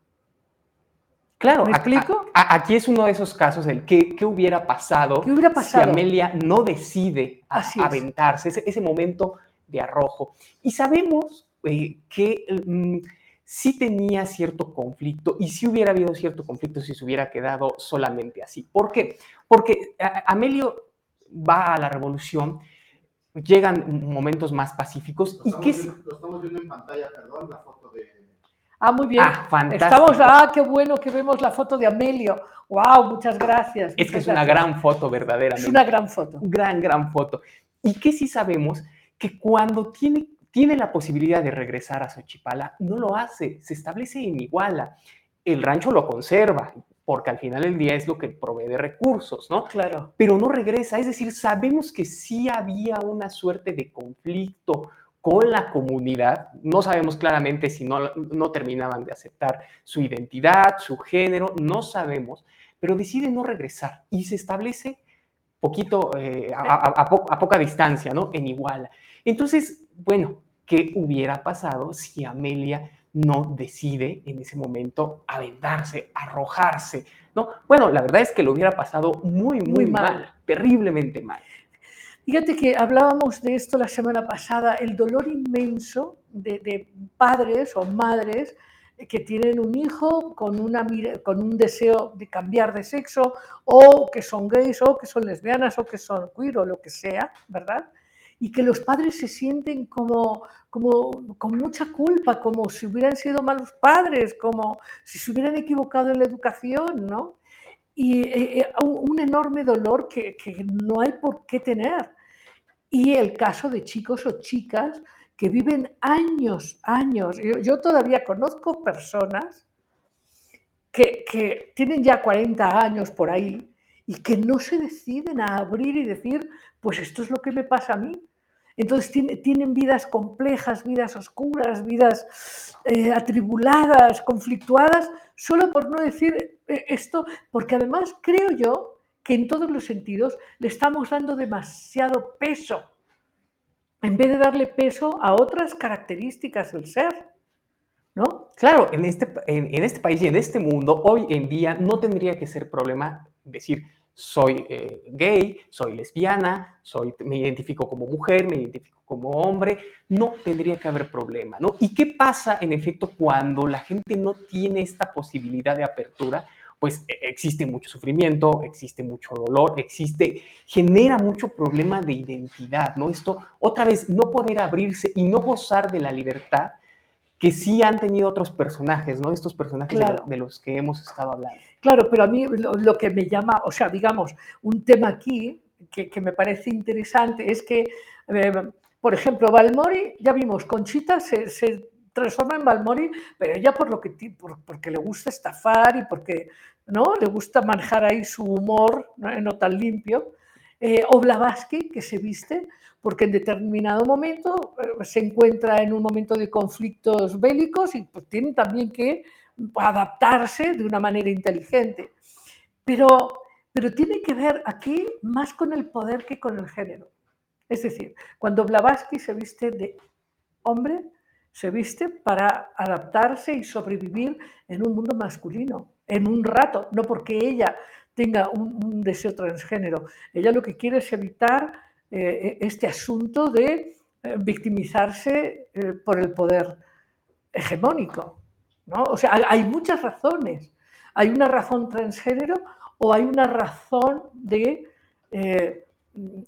Claro, ¿Me a- explico? a- a- aquí es uno de esos casos del qué, hubiera pasado, ¿Qué hubiera pasado? si Amelia no decide a- aventarse, ese, ese momento de arrojo. Y sabemos eh, que mm, sí tenía cierto conflicto y sí hubiera habido cierto conflicto si se hubiera quedado solamente así. ¿Por qué? Porque a- Amelio va a la revolución, llegan momentos más pacíficos Lo y que... viendo, lo estamos viendo en pantalla, perdón, la foto de... Ah, muy bien. Ah, fantástico. Estamos, ah, qué bueno que vemos la foto de Amelio. Wow, muchas gracias. Es que es una gracias. gran foto, verdaderamente. Es una gran foto. gran, gran foto. Y que sí sabemos que cuando tiene, tiene la posibilidad de regresar a Xochipala, no lo hace, se establece en Iguala. El rancho lo conserva, porque al final del día es lo que provee de recursos, ¿no? Claro. Pero no regresa, es decir, sabemos que sí había una suerte de conflicto con la comunidad, no sabemos claramente si no, no terminaban de aceptar su identidad, su género, no sabemos, pero decide no regresar y se establece poquito, eh, a, a- a po- a poca distancia, ¿no? En Iguala. Entonces, bueno, ¿qué hubiera pasado si Amelia no decide en ese momento aventarse, arrojarse, ¿no? Bueno, la verdad es que lo hubiera pasado muy, muy, Muy mal. mal, terriblemente mal. Fíjate que hablábamos de esto la semana pasada, el dolor inmenso de, de padres o madres que tienen un hijo con, una, con un deseo de cambiar de sexo o que son gays o que son lesbianas o que son queer o lo que sea, ¿verdad? Y que los padres se sienten como, como con mucha culpa, como si hubieran sido malos padres, como si se hubieran equivocado en la educación, ¿no? Y eh, eh, un enorme dolor que, que no hay por qué tener. Y el caso de chicos o chicas que viven años, años. Yo, todavía conozco personas que, que, tienen ya 40 años por ahí y que no se deciden a abrir y decir, pues esto es lo que me pasa a mí. Entonces tienen vidas complejas, vidas oscuras, vidas eh, atribuladas, conflictuadas, solo por no decir eh, esto, porque además creo yo que en todos los sentidos le estamos dando demasiado peso en vez de darle peso a otras características del ser. ¿No? Claro, en este, en, este país y en este mundo, hoy en día no tendría que ser problema decir, soy eh, gay, soy lesbiana, soy, me identifico como mujer, me identifico como hombre, no tendría que haber problema, ¿no? ¿Y qué pasa en efecto cuando la gente no tiene esta posibilidad de apertura? pues e, existe mucho sufrimiento, existe mucho dolor, existe, genera mucho problema de identidad, ¿no? Esto, otra vez, no poder abrirse y no gozar de la libertad que sí han tenido otros personajes, ¿no? Estos personajes de, los que hemos estado hablando. Claro, pero a mí lo, que me llama, o sea, digamos, un tema aquí que, me parece interesante es que, eh, por ejemplo, Balmori, ya vimos, Conchita se, se transforma en Balmori, pero ella por lo que, porque le gusta estafar y porque ¿no? Le gusta manejar ahí su humor ¿no? tan limpio. Eh, o Blavatsky, que se viste porque en determinado momento eh, se encuentra en un momento de conflictos bélicos y pues tiene también que adaptarse de una manera inteligente. Pero, pero tiene que ver aquí más con el poder que con el género. Es decir, cuando Blavatsky se viste de hombre, se viste para adaptarse y sobrevivir en un mundo masculino en un rato, no porque ella tenga un, deseo transgénero. Ella lo que quiere es evitar eh, este asunto de eh, victimizarse eh, por el poder hegemónico. ¿no? O sea, hay muchas razones. Hay una razón transgénero o hay una razón de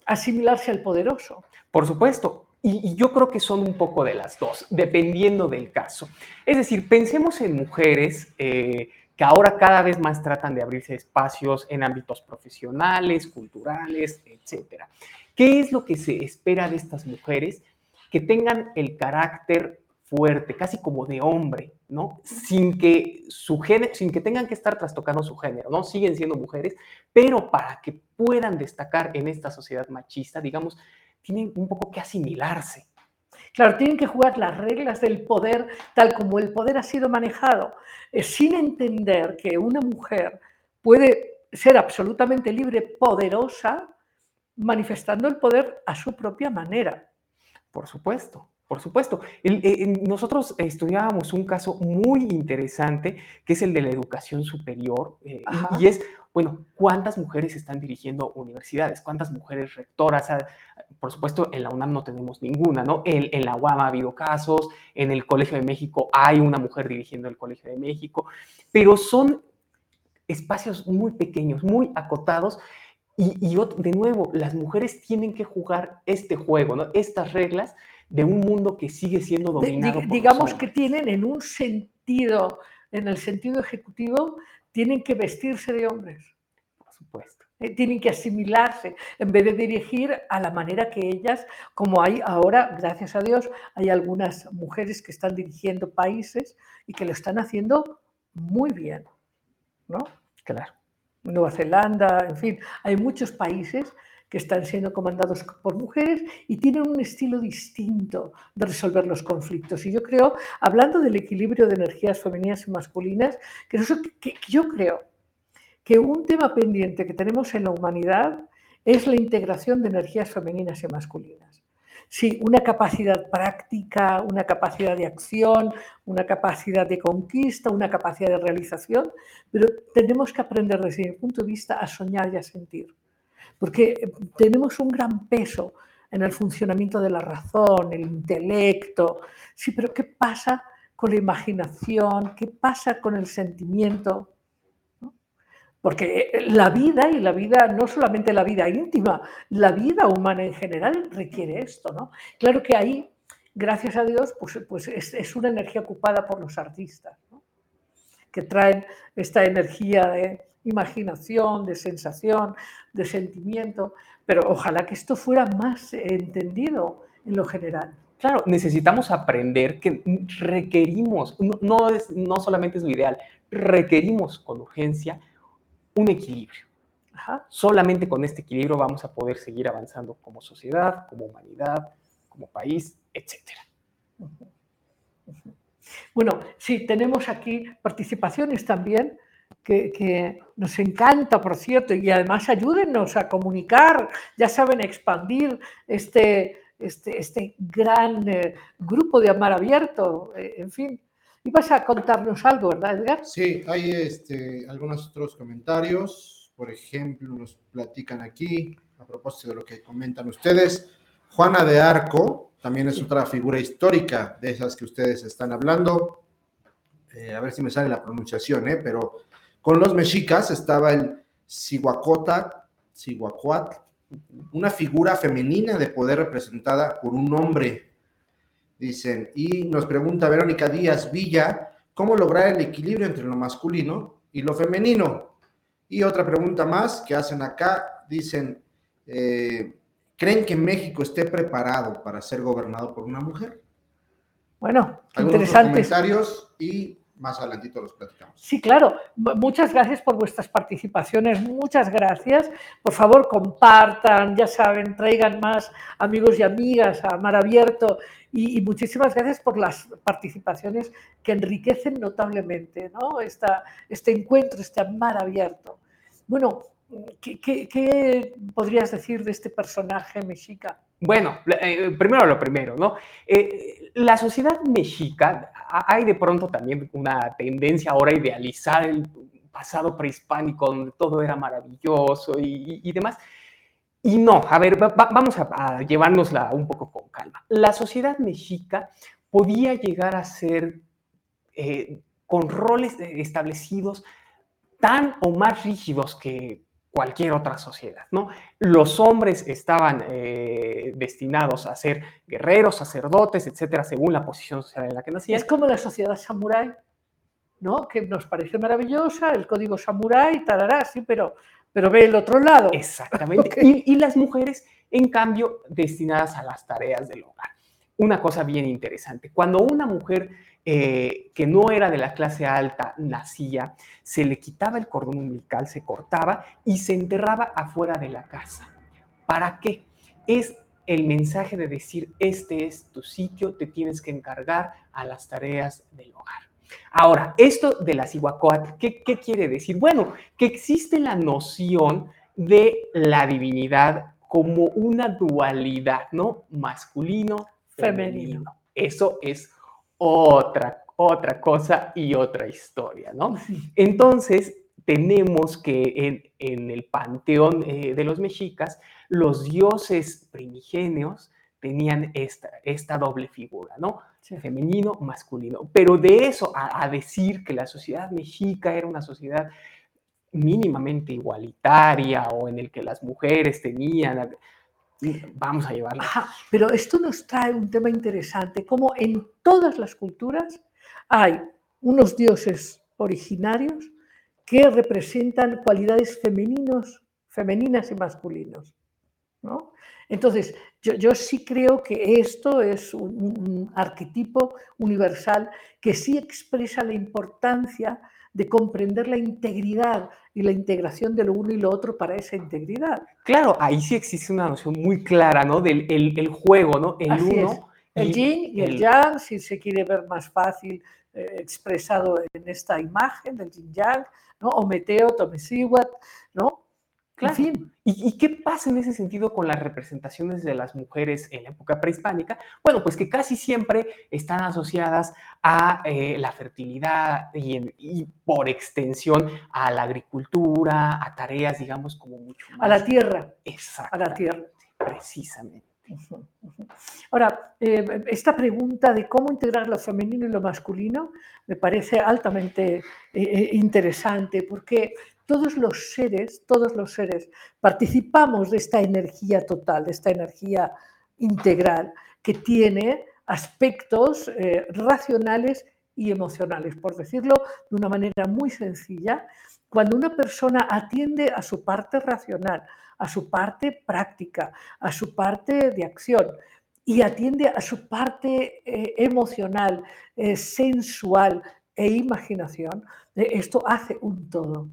asimilarse al poderoso. Por supuesto, y, yo creo que son un poco de las dos, dependiendo del caso. Es decir, pensemos en mujeres que ahora cada vez más tratan de abrirse espacios en ámbitos profesionales, culturales, etc. ¿Qué es lo que se espera de estas mujeres? Que tengan el carácter fuerte, casi como de hombre, ¿no? Sin que su sin que tengan que estar trastocando su género, ¿no? Siguen siendo mujeres, pero para que puedan destacar en esta sociedad machista, digamos, tienen un poco que asimilarse, Claro, tienen que jugar las reglas del poder tal como el poder ha sido manejado, eh, sin entender que una mujer puede ser absolutamente libre, poderosa, manifestando el poder a su propia manera. Por supuesto. Por supuesto. Eh, nosotros estudiábamos un caso muy interesante, que es el de la educación superior, eh, y, es, bueno, ¿cuántas mujeres están dirigiendo universidades? ¿Cuántas mujeres rectoras? Ah, por supuesto, en la UNAM no tenemos ninguna, ¿no? En, en, la UAM ha habido casos, en el Colegio de México hay una mujer dirigiendo el Colegio de México, pero son espacios muy pequeños, muy acotados, y, y de nuevo, las mujeres tienen que jugar este juego, ¿no? Estas reglas de un mundo que sigue siendo dominado. por digamos que tienen en un sentido, en el sentido ejecutivo, tienen que vestirse de hombres. Por supuesto. Eh, tienen que asimilarse en vez de dirigir a la manera que ellas, como hay ahora, gracias a Dios, hay algunas mujeres que están dirigiendo países y que lo están haciendo muy bien, ¿no? Claro. Nueva Zelanda, en fin, hay muchos países que están siendo comandados por mujeres y tienen un estilo distinto de resolver los conflictos. Y yo creo, hablando del equilibrio de energías femeninas y masculinas, que, que yo creo que un tema pendiente que tenemos en la humanidad es la integración de energías femeninas y masculinas. Sí, una capacidad práctica, una capacidad de acción, una capacidad de conquista, una capacidad de realización, pero tenemos que aprender desde mi punto de vista a soñar y a sentir porque tenemos un gran peso en el funcionamiento de la razón, el intelecto. Sí, pero ¿qué pasa con la imaginación? ¿Qué pasa con el sentimiento? Porque la vida, y la vida, no solamente la vida íntima, la vida humana en general requiere esto, ¿no? Claro que ahí, gracias a Dios, pues, pues es, una energía ocupada por los artistas, que traen esta energía de imaginación, de sensación, de sentimiento, pero ojalá que esto fuera más entendido en lo general. Claro, necesitamos aprender que requerimos, no, es, no solamente es lo ideal, requerimos con urgencia un equilibrio. Solamente con este equilibrio vamos a poder seguir avanzando como sociedad, como humanidad, como país, etc. Bueno, sí, tenemos aquí participaciones también que, nos encanta, por cierto, y además ayúdennos a comunicar, ya saben, expandir este, este, este gran eh, grupo de Amar Abierto, eh, en fin. Y vas a contarnos algo, ¿verdad, Edgar? Sí, hay este, algunos otros comentarios. Por ejemplo, nos platican aquí, a propósito de lo que comentan ustedes. Juana de Arco también es otra figura histórica de esas que ustedes están hablando. Eh, a ver si me sale la pronunciación, ¿eh? pero con los mexicas estaba el Cihuacota, Cihuacuat, una figura femenina de poder representada por un hombre Dicen, y nos pregunta Verónica Díaz Villa, ¿cómo lograr el equilibrio entre lo masculino y lo femenino? Y otra pregunta más que hacen acá, dicen, eh, ¿creen que México esté preparado para ser gobernado por una mujer? Bueno, interesantes comentarios y más adelantito los platicamos. Sí, claro. Muchas gracias por vuestras participaciones, muchas gracias. Por favor, compartan, ya saben, traigan más amigos y amigas a Mar Abierto y, muchísimas gracias por las participaciones que enriquecen notablemente ¿no? este encuentro, este Mar Abierto. Bueno, ¿qué, podrías decir de este personaje mexica? Bueno, eh, primero lo primero, ¿no? Eh, la sociedad mexica, hay de pronto también una tendencia ahora a idealizar el pasado prehispánico donde todo era maravilloso y, demás. Y no, a ver, vamos a, llevárnosla un poco con calma. La sociedad mexica podía llegar a ser eh, con roles establecidos tan o más rígidos que cualquier otra sociedad, ¿no? Los hombres estaban eh, destinados a ser guerreros, sacerdotes, etcétera, según la posición social en la que nacían. Es como la sociedad samurái, ¿no? Que nos parece maravillosa, el código samurái, tarará, sí, pero, pero ve el otro lado. Exactamente. y, y las mujeres, en cambio, destinadas a las tareas del hogar. Una cosa bien interesante, cuando una mujer eh, que no era de la clase alta nacía, se le quitaba el cordón umbilical, se cortaba y se enterraba afuera de la casa. ¿Para qué? Es el mensaje de decir, este es tu sitio, te tienes que encargar a las tareas del hogar. Ahora, esto de la Cihuacóatl, ¿qué, ¿qué quiere decir? Bueno, que existe la noción de la divinidad como una dualidad, ¿no? Masculino, femenino. Eso es otra, otra cosa y otra historia, ¿no? Entonces, tenemos que en, el panteón eh, de los mexicas, los dioses primigenios tenían esta, esta doble figura, ¿no? Femenino, masculino. Pero de eso a, decir que la sociedad mexica era una sociedad mínimamente igualitaria o en el que las mujeres tenían vamos a llevarla. pero esto nos trae un tema interesante, como en todas las culturas hay unos dioses originarios que representan cualidades femeninos, femeninas y masculinos. ¿no? Entonces, yo, sí creo que esto es un arquetipo universal que sí expresa la importancia de comprender la integridad y la integración de lo uno y lo otro para esa integridad. Claro, ahí sí existe una noción muy clara, ¿no? Del el, juego, ¿no? El uno. El yin y el, yang, si se quiere ver más fácil eh, expresado en esta imagen del yin yang, ¿no? O Meteo, Tomesiwat, ¿no? Claro. En fin, ¿Y, y qué pasa en ese sentido con las representaciones de las mujeres en la época prehispánica? Bueno, pues que casi siempre están asociadas a eh, la fertilidad y, en- y por extensión a la agricultura, a tareas, digamos, como mucho más. a la tierra, Exacto. a la tierra. Precisamente. Ahora, eh, esta pregunta de cómo integrar lo femenino y lo masculino me parece altamente eh, interesante porque todos los seres, todos los seres participamos de esta energía total, de esta energía integral que tiene aspectos eh, racionales y emocionales, por decirlo de una manera muy sencilla. Cuando una persona atiende a su parte racional, a su parte práctica, a su parte de acción y atiende a su parte eh, emocional, eh, sensual e imaginación, esto hace un todo.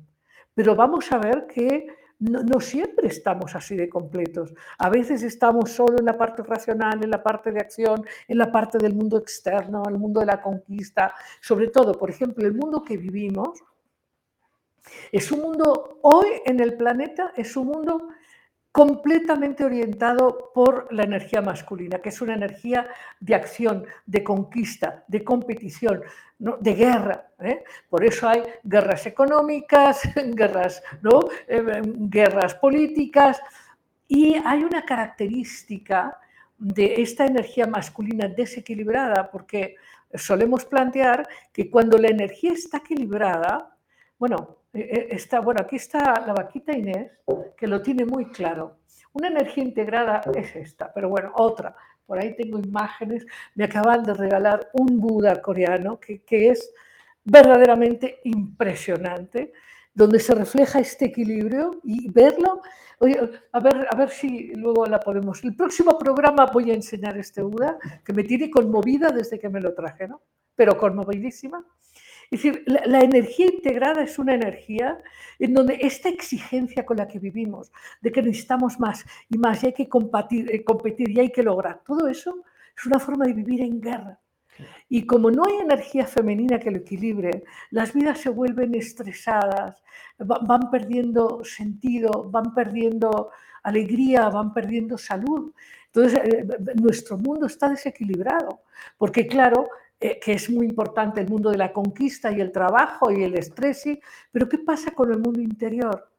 Pero vamos a ver que no, no siempre estamos así de completos. A veces estamos solo en la parte racional, en la parte de acción, en la parte del mundo externo, el mundo de la conquista. Sobre todo, por ejemplo, el mundo que vivimos es un mundo, hoy en el planeta, es un mundo completamente orientado por la energía masculina, que es una energía de acción, de conquista, de competición, de guerra. ¿eh? Por eso hay guerras económicas, guerras, ¿no? Eh, guerras políticas, y hay una característica de esta energía masculina desequilibrada, porque solemos plantear que cuando la energía está equilibrada, bueno, está, bueno, aquí está la vaquita Inés, que lo tiene muy claro. Una energía integrada es esta, pero bueno, otra. Por ahí tengo imágenes, me acaban de regalar un Buda coreano que, que es verdaderamente impresionante, donde se refleja este equilibrio y verlo. A ver, a ver si luego la podemos. El próximo programa voy a enseñar este Buda, que me tiene conmovida desde que me lo traje, ¿no? Pero conmovidísima. Es decir, la, la, energía integrada es una energía en donde esta exigencia con la que vivimos, de que necesitamos más y más y hay que competir, eh, competir y hay que lograr, todo eso es una forma de vivir en guerra. Y como no hay energía femenina que lo equilibre, las vidas se vuelven estresadas, van perdiendo sentido, van perdiendo alegría, van perdiendo salud. Entonces, eh, nuestro mundo está desequilibrado, porque claro, eh, que es muy importante el mundo de la conquista y el trabajo y el estrés, sí, pero ¿qué pasa con el mundo interior?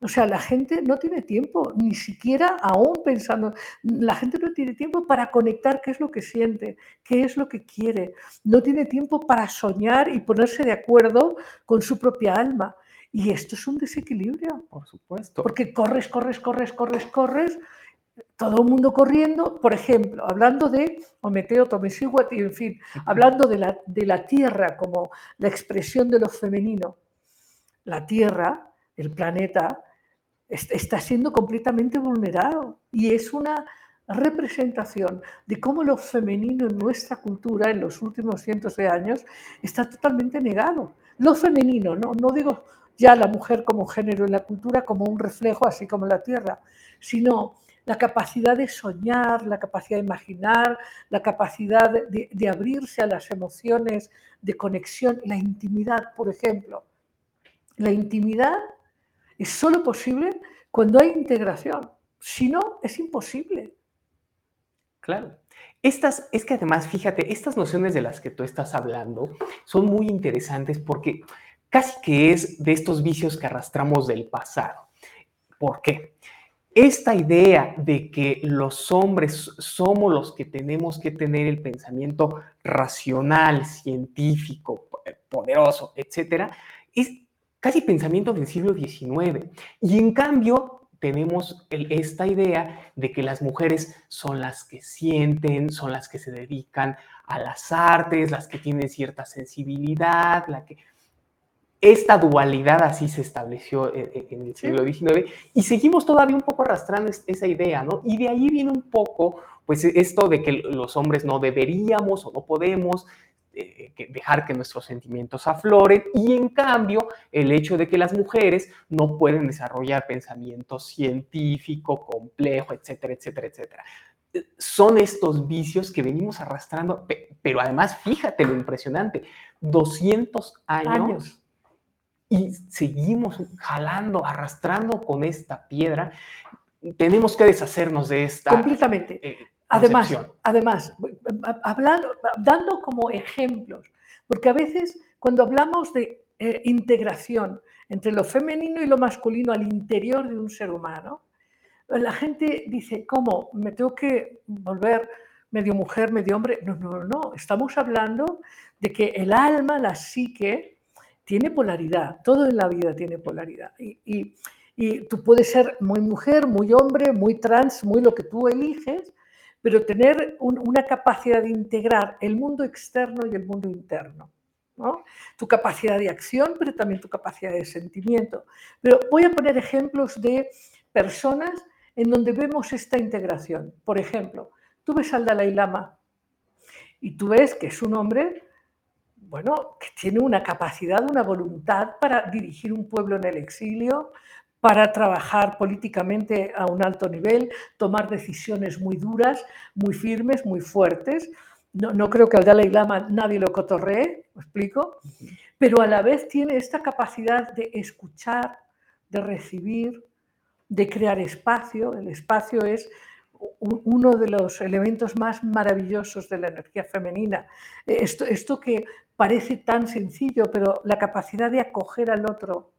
O sea, la gente no tiene tiempo, ni siquiera aún pensando, la gente no tiene tiempo para conectar qué es lo que siente, qué es lo que quiere, no tiene tiempo para soñar y ponerse de acuerdo con su propia alma. Y esto es un desequilibrio. Por supuesto. Porque corres, corres, corres, corres, corres, todo el mundo corriendo, por ejemplo, hablando de Ometeo, Tomesíhuatl, y en fin, hablando de la, de la tierra como la expresión de lo femenino. La tierra, el planeta, está siendo completamente vulnerado y es una representación de cómo lo femenino en nuestra cultura en los últimos cientos de años está totalmente negado. Lo femenino, no, no digo ya la mujer como género en la cultura como un reflejo, así como la tierra, sino la capacidad de soñar, la capacidad de imaginar, la capacidad de, abrirse a las emociones, de conexión, la intimidad, por ejemplo. La intimidad es solo posible cuando hay integración. Si no, es imposible. Claro. Estas, es que además, fíjate, estas nociones de las que tú estás hablando son muy interesantes porque casi que es de estos vicios que arrastramos del pasado. ¿Por qué? Esta idea de que los hombres somos los que tenemos que tener el pensamiento racional, científico, poderoso, etcétera, es casi pensamiento del siglo XIX. Y en cambio, tenemos esta idea de que las mujeres son las que sienten, son las que se dedican a las artes, las que tienen cierta sensibilidad, la que... Esta dualidad así se estableció en, en el siglo XIX y seguimos todavía un poco arrastrando esa idea, ¿no? Y de ahí viene un poco, pues, esto de que los hombres no deberíamos o no podemos eh, dejar que nuestros sentimientos afloren y en cambio el hecho de que las mujeres no pueden desarrollar pensamiento científico, complejo, etcétera, etcétera, etcétera. Son estos vicios que venimos arrastrando, pero además fíjate lo impresionante, 200 años, años. Y seguimos jalando, arrastrando con esta piedra. Tenemos que deshacernos de esta. Completamente. eh, Además, además, hablando, dando como ejemplos, porque a veces cuando hablamos de eh, integración entre lo femenino y lo masculino al interior de un ser humano, la gente dice, ¿cómo? ¿Me tengo que volver medio mujer, medio hombre? No, no, no. Estamos hablando de que el alma, la psique, tiene polaridad. Todo en la vida tiene polaridad. Y, tú puedes ser muy mujer, muy hombre, muy trans, muy lo que tú eliges, pero tener un- una capacidad de integrar el mundo externo y el mundo interno. ¿no? Tu capacidad de acción, pero también tu capacidad de sentimiento. Pero voy a poner ejemplos de personas en donde vemos esta integración. Por ejemplo, tú ves al Dalai Lama y tú ves que es un hombre, bueno, que tiene una capacidad, una voluntad para dirigir un pueblo en el exilio, para trabajar políticamente a un alto nivel, tomar decisiones muy duras, muy firmes, muy fuertes. No, no creo que al Dalai Lama nadie lo cotorree, ¿me explico? Pero a la vez tiene esta capacidad de escuchar, de recibir, de crear espacio. El espacio es uno de los elementos más maravillosos de la energía femenina. Esto, esto que parece tan sencillo, pero la capacidad de acoger al otro,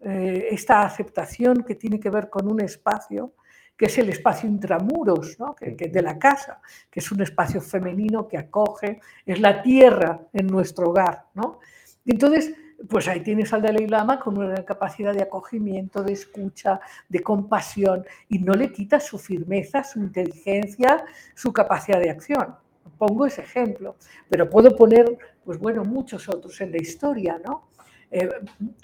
eh, esta aceptación que tiene que ver con un espacio, que es el espacio intramuros ¿no? que, de la casa, que es un espacio femenino que acoge, es la tierra en nuestro hogar. ¿no? Entonces, pues ahí tienes al Dalai Lama con una capacidad de acogimiento, de escucha, de compasión, y no le quita su firmeza, su inteligencia, su capacidad de acción. Pongo ese ejemplo, pero puedo poner, pues bueno, muchos otros en la historia, ¿no? Eh,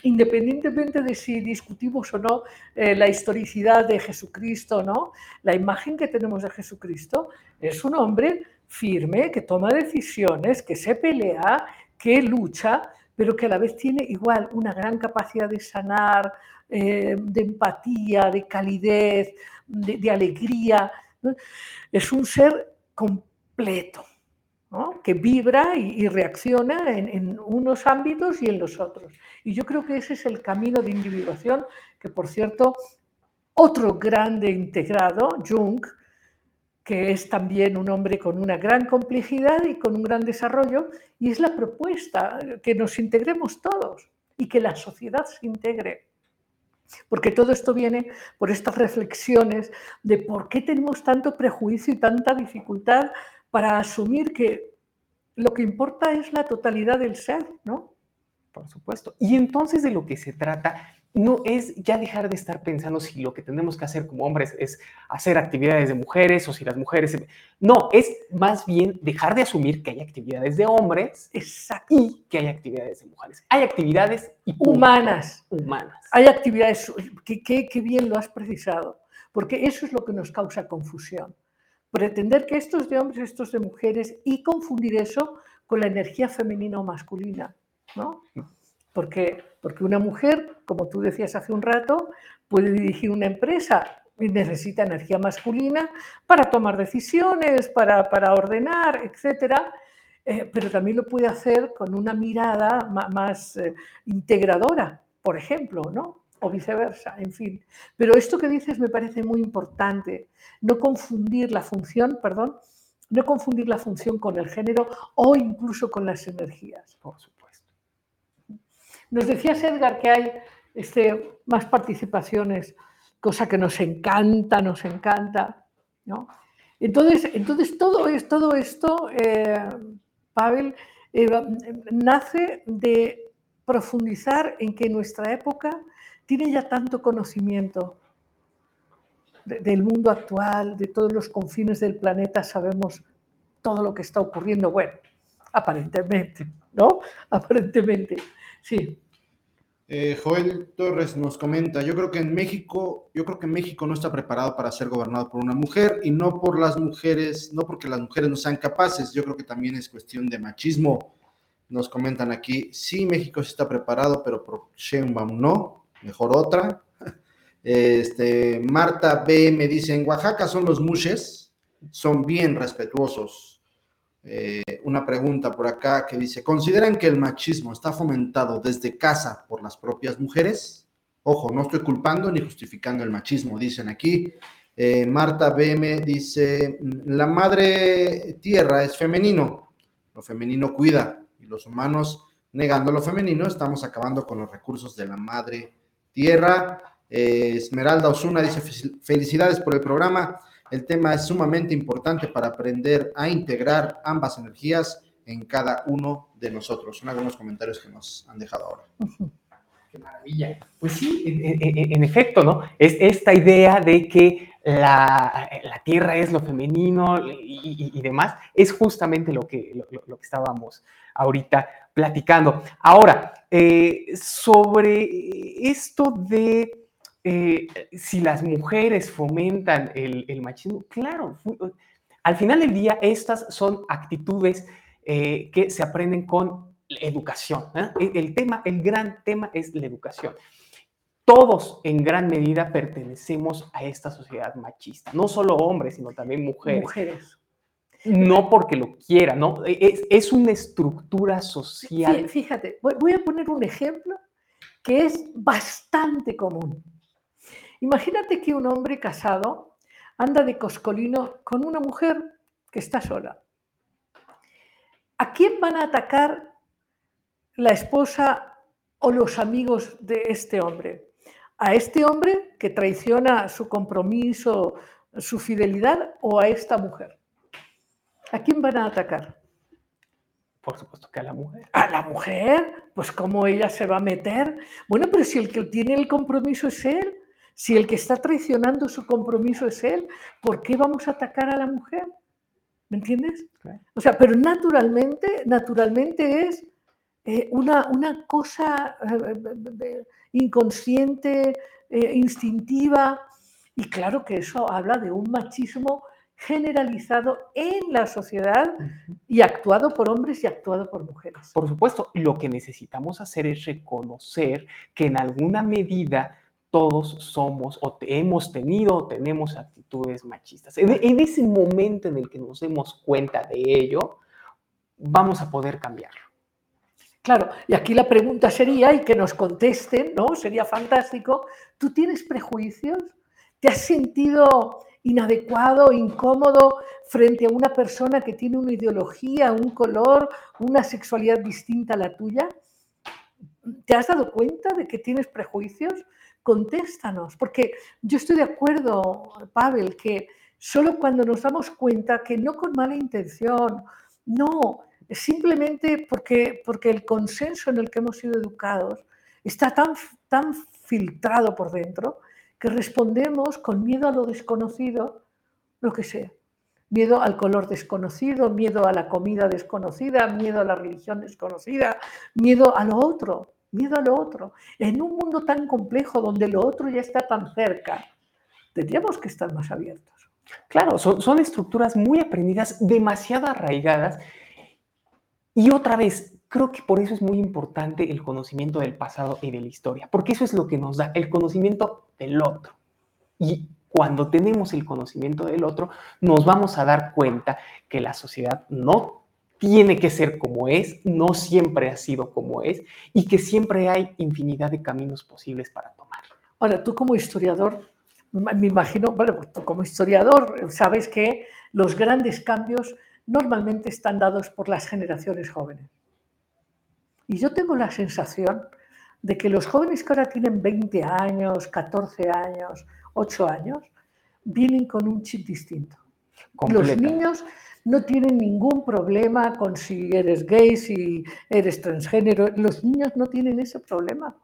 independientemente de si discutimos o no eh, la historicidad de Jesucristo, ¿no? La imagen que tenemos de Jesucristo es un hombre firme, que toma decisiones, que se pelea, que lucha, pero que a la vez tiene igual una gran capacidad de sanar, eh, de empatía, de calidez, de, alegría. Es un ser completo. ¿no? que vibra y, y reacciona en, en, unos ámbitos y en los otros. Y yo creo que ese es el camino de individuación que, por cierto, otro grande integrado, Jung, que es también un hombre con una gran complejidad y con un gran desarrollo, y es la propuesta que nos integremos todos y que la sociedad se integre. Porque todo esto viene por estas reflexiones de por qué tenemos tanto prejuicio y tanta dificultad para asumir que lo que importa es la totalidad del ser, ¿no? Por supuesto. Y entonces de lo que se trata no es ya dejar de estar pensando si lo que tenemos que hacer como hombres es hacer actividades de mujeres o si las mujeres... No, es más bien dejar de asumir que hay actividades de hombres Exacto. y que hay actividades de mujeres. Hay actividades humanas. Humanas. Hay actividades, que, que, que bien lo has precisado, porque eso es lo que nos causa confusión pretender que esto es de hombres, esto es de mujeres y confundir eso con la energía femenina o masculina, ¿no? Porque, porque una mujer, como tú decías hace un rato, puede dirigir una empresa y necesita energía masculina para tomar decisiones, para, para ordenar, etc. Eh, pero también lo puede hacer con una mirada más, más eh, integradora, por ejemplo, ¿no? o viceversa, en fin. Pero esto que dices me parece muy importante, no confundir la función, perdón, no confundir la función con el género o incluso con las energías. Por supuesto. Nos decías, Edgar, que hay este, más participaciones, cosa que nos encanta, nos encanta, ¿no? Entonces, entonces todo, es, todo esto, eh, Pavel, eh, nace de profundizar en que nuestra época tiene ya tanto conocimiento de, del mundo actual, de todos los confines del planeta, sabemos todo lo que está ocurriendo. Bueno, aparentemente, ¿no? Aparentemente, sí. Eh, Joel Torres nos comenta, yo creo que en México, yo creo que México no está preparado para ser gobernado por una mujer y no por las mujeres, no porque las mujeres no sean capaces, yo creo que también es cuestión de machismo. Nos comentan aquí, sí, México sí está preparado, pero por Sheinbaum no, mejor otra. Este, Marta B me dice, en Oaxaca son los mushes, son bien respetuosos. Eh, una pregunta por acá que dice, ¿consideran que el machismo está fomentado desde casa por las propias mujeres? Ojo, no estoy culpando ni justificando el machismo, dicen aquí. Eh, Marta BM dice, la madre tierra es femenino, lo femenino cuida y los humanos negando lo femenino estamos acabando con los recursos de la madre tierra. Eh, Esmeralda Osuna dice, felicidades por el programa. El tema es sumamente importante para aprender a integrar ambas energías en cada uno de nosotros. Son algunos comentarios que nos han dejado ahora. Qué maravilla. Pues sí, en, efecto, ¿no? Es esta idea de que la, tierra es lo femenino y, demás, es justamente lo que, lo, que estábamos ahorita platicando. Ahora, eh, sobre esto de eh, si las mujeres fomentan el, machismo, claro, al final del día estas son actitudes eh, que se aprenden con educación. ¿eh? El, tema, el gran tema es la educación. Todos en gran medida pertenecemos a esta sociedad machista, no solo hombres, sino también mujeres. Mujeres. No porque lo quieran, ¿no? Es, es una estructura social. Fíjate, voy a poner un ejemplo que es bastante común. Imagínate que un hombre casado anda de coscolino con una mujer que está sola. ¿A quién van a atacar la esposa o los amigos de este hombre? ¿A este hombre que traiciona su compromiso, su fidelidad o a esta mujer? ¿A quién van a atacar? Por supuesto que a la mujer. ¿A la mujer? Pues cómo ella se va a meter. Bueno, pero si el que tiene el compromiso es él, si el que está traicionando su compromiso es él, ¿por qué vamos a atacar a la mujer? ¿Me entiendes? O sea, pero naturalmente, naturalmente es eh, una, una, cosa eh, inconsciente, eh, instintiva, y claro que eso habla de un machismo generalizado en la sociedad y actuado por hombres y actuado por mujeres. Por supuesto, lo que necesitamos hacer es reconocer que en alguna medida todos somos o hemos tenido o tenemos actitudes machistas. En, ese momento en el que nos demos cuenta de ello, vamos a poder cambiarlo. Claro, y aquí la pregunta sería, y que nos contesten, ¿no? Sería fantástico, ¿tú tienes prejuicios? ¿Te has sentido inadecuado, incómodo frente a una persona que tiene una ideología, un color, una sexualidad distinta a la tuya? ¿Te has dado cuenta de que tienes prejuicios? Contéstanos, porque yo estoy de acuerdo, Pavel, que solo cuando nos damos cuenta que no con mala intención, no, simplemente porque, porque el consenso en el que hemos sido educados está tan, tan filtrado por dentro que respondemos con miedo a lo desconocido, lo que sea. Miedo al color desconocido, miedo a la comida desconocida, miedo a la religión desconocida, miedo a lo otro miedo a lo otro. En un mundo tan complejo donde lo otro ya está tan cerca, tendríamos que estar más abiertos. Claro, son, estructuras muy aprendidas, demasiado arraigadas. Y otra vez, creo que por eso es muy importante el conocimiento del pasado y de la historia, porque eso es lo que nos da el conocimiento del otro. Y cuando tenemos el conocimiento del otro, nos vamos a dar cuenta que la sociedad no tiene que ser como es, no siempre ha sido como es y que siempre hay infinidad de caminos posibles para tomar. Ahora, tú como historiador, me imagino, bueno, pues tú como historiador sabes que los grandes cambios normalmente están dados por las generaciones jóvenes. Y yo tengo la sensación de que los jóvenes que ahora tienen 20 años, 14 años, 8 años, vienen con un chip distinto. Los niños no tienen ningún problema con si eres gay, si eres transgénero. Los niños no tienen ese problema.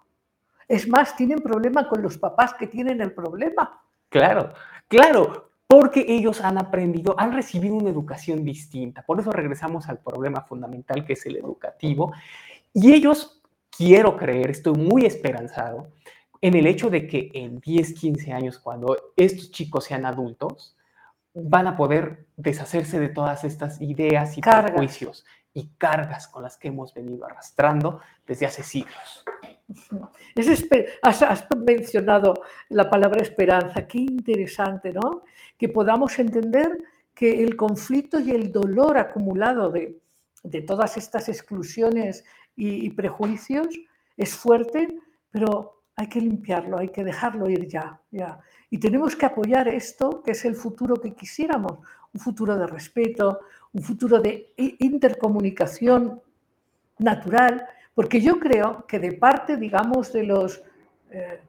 Es más, tienen problema con los papás que tienen el problema. Claro, claro, porque ellos han aprendido, han recibido una educación distinta. Por eso regresamos al problema fundamental que es el educativo. Y ellos, quiero creer, estoy muy esperanzado en el hecho de que en 10, 15 años, cuando estos chicos sean adultos, van a poder deshacerse de todas estas ideas y prejuicios y cargas con las que hemos venido arrastrando desde hace siglos. has, has, mencionado la palabra esperanza, qué interesante, ¿no? Que podamos entender que el conflicto y el dolor acumulado de, de todas estas exclusiones y, y prejuicios es fuerte, pero hay que limpiarlo, hay que dejarlo ir ya, ya. Y tenemos que apoyar esto, que es el futuro que quisiéramos, un futuro de respeto, un futuro de intercomunicación natural, porque yo creo que de parte, digamos, de los eh,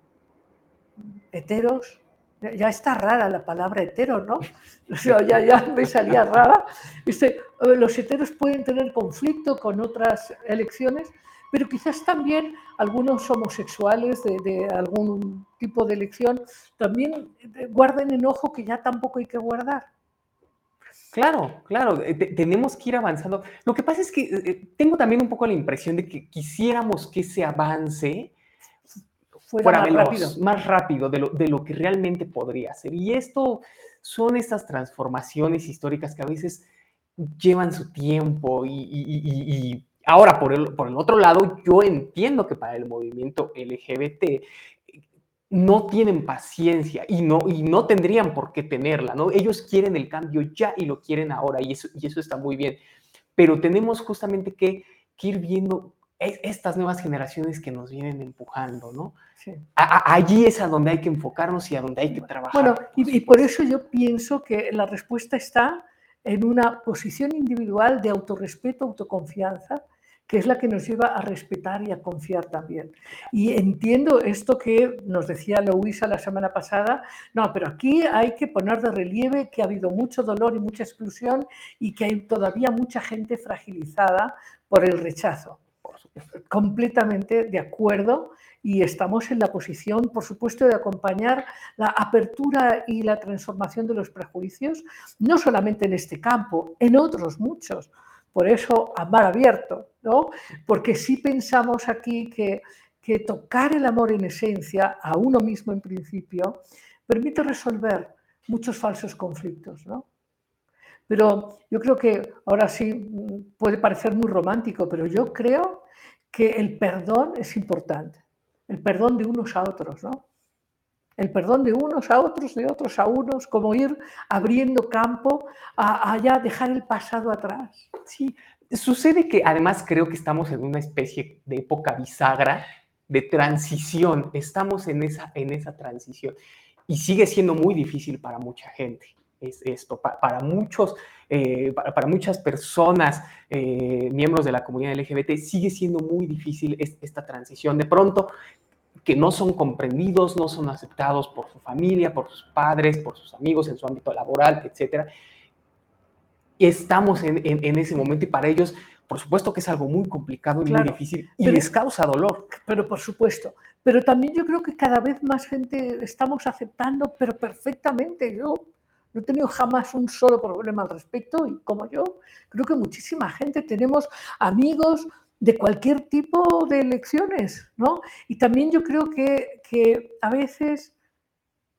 heteros, ya- ya está rara la palabra hetero, ¿no? O sea, ya, ya me salía rara. Este, eh, los heteros pueden tener conflicto con otras elecciones, pero quizás también algunos homosexuales de, de algún tipo de elección también eh, guarden enojo que ya tampoco hay que guardar. Claro, claro, eh, te- tenemos que ir avanzando. Lo que pasa es que eh, tengo también un poco la impresión de que quisiéramos que ese avance Fuera, fuera más veloz, rápido. más rápido de lo, de lo que realmente podría ser. Y esto son estas transformaciones históricas que a veces llevan su tiempo y, y- y- y- y ahora por el, por el otro lado, yo entiendo que para el movimiento LGBT no tienen paciencia y no, y no tendrían por qué tenerla, ¿no? Ellos quieren el cambio ya y lo quieren ahora y eso, y eso está muy bien. Pero tenemos justamente que, que ir viendo es- estas nuevas generaciones que nos vienen empujando, ¿no? Sí. A- a- allí es a donde hay que enfocarnos y a donde hay que trabajar. Bueno, y, y por eso yo pienso que la respuesta está en una posición individual de autorrespeto, autoconfianza, que es la que nos lleva a respetar y a confiar también. Y entiendo esto que nos decía Louisa la semana pasada, no, pero aquí hay que poner de relieve que ha habido mucho dolor y mucha exclusión y que hay todavía mucha gente fragilizada por el rechazo. Completamente de acuerdo y estamos en la posición, por supuesto, de acompañar la apertura y la transformación de los prejuicios, no solamente en este campo, en otros muchos. Por eso, amar abierto, ¿no? Porque si pensamos aquí que, que tocar el amor en esencia, a uno mismo en principio, permite resolver muchos falsos conflictos, ¿no? Pero yo creo que ahora sí mm, puede parecer muy romántico, pero yo creo que el perdón es importante. El perdón de unos a otros, ¿no? El perdón de unos a otros, de otros a unos, como ir abriendo campo a, ya dejar el pasado atrás. Sí, sucede que además creo que estamos en una especie de época bisagra de transición. Estamos en esa, en esa transición y sigue siendo muy difícil para mucha gente. Es esto, pa- para muchos, eh, para, para muchas personas, eh, miembros de la comunidad LGBT, sigue siendo muy difícil es- esta transición. De pronto, que no son comprendidos, no son aceptados por su familia, por sus padres, por sus amigos en su ámbito laboral, etcétera. Estamos en, en- en ese momento y para ellos, por supuesto que es algo muy complicado y Claro, muy difícil y pero- les causa dolor. Pero por supuesto. Pero también yo creo que cada vez más gente estamos aceptando, pero perfectamente. Yo no he tenido jamás un solo problema al respecto y como yo, creo que muchísima gente tenemos amigos de cualquier tipo de elecciones, ¿no? Y también yo creo que, que a veces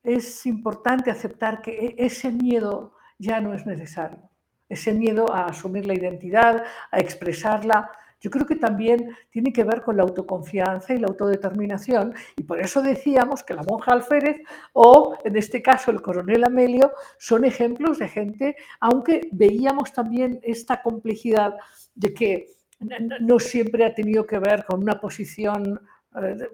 es importante aceptar que e- ese miedo ya no es necesario. Ese miedo a asumir la identidad, a expresarla, yo creo que también tiene que ver con la autoconfianza y la autodeterminación. Y por eso decíamos que la monja Alférez o, en este caso, el coronel Amelio son ejemplos de gente, aunque veíamos también esta complejidad de que no siempre ha tenido que ver con una posición eh,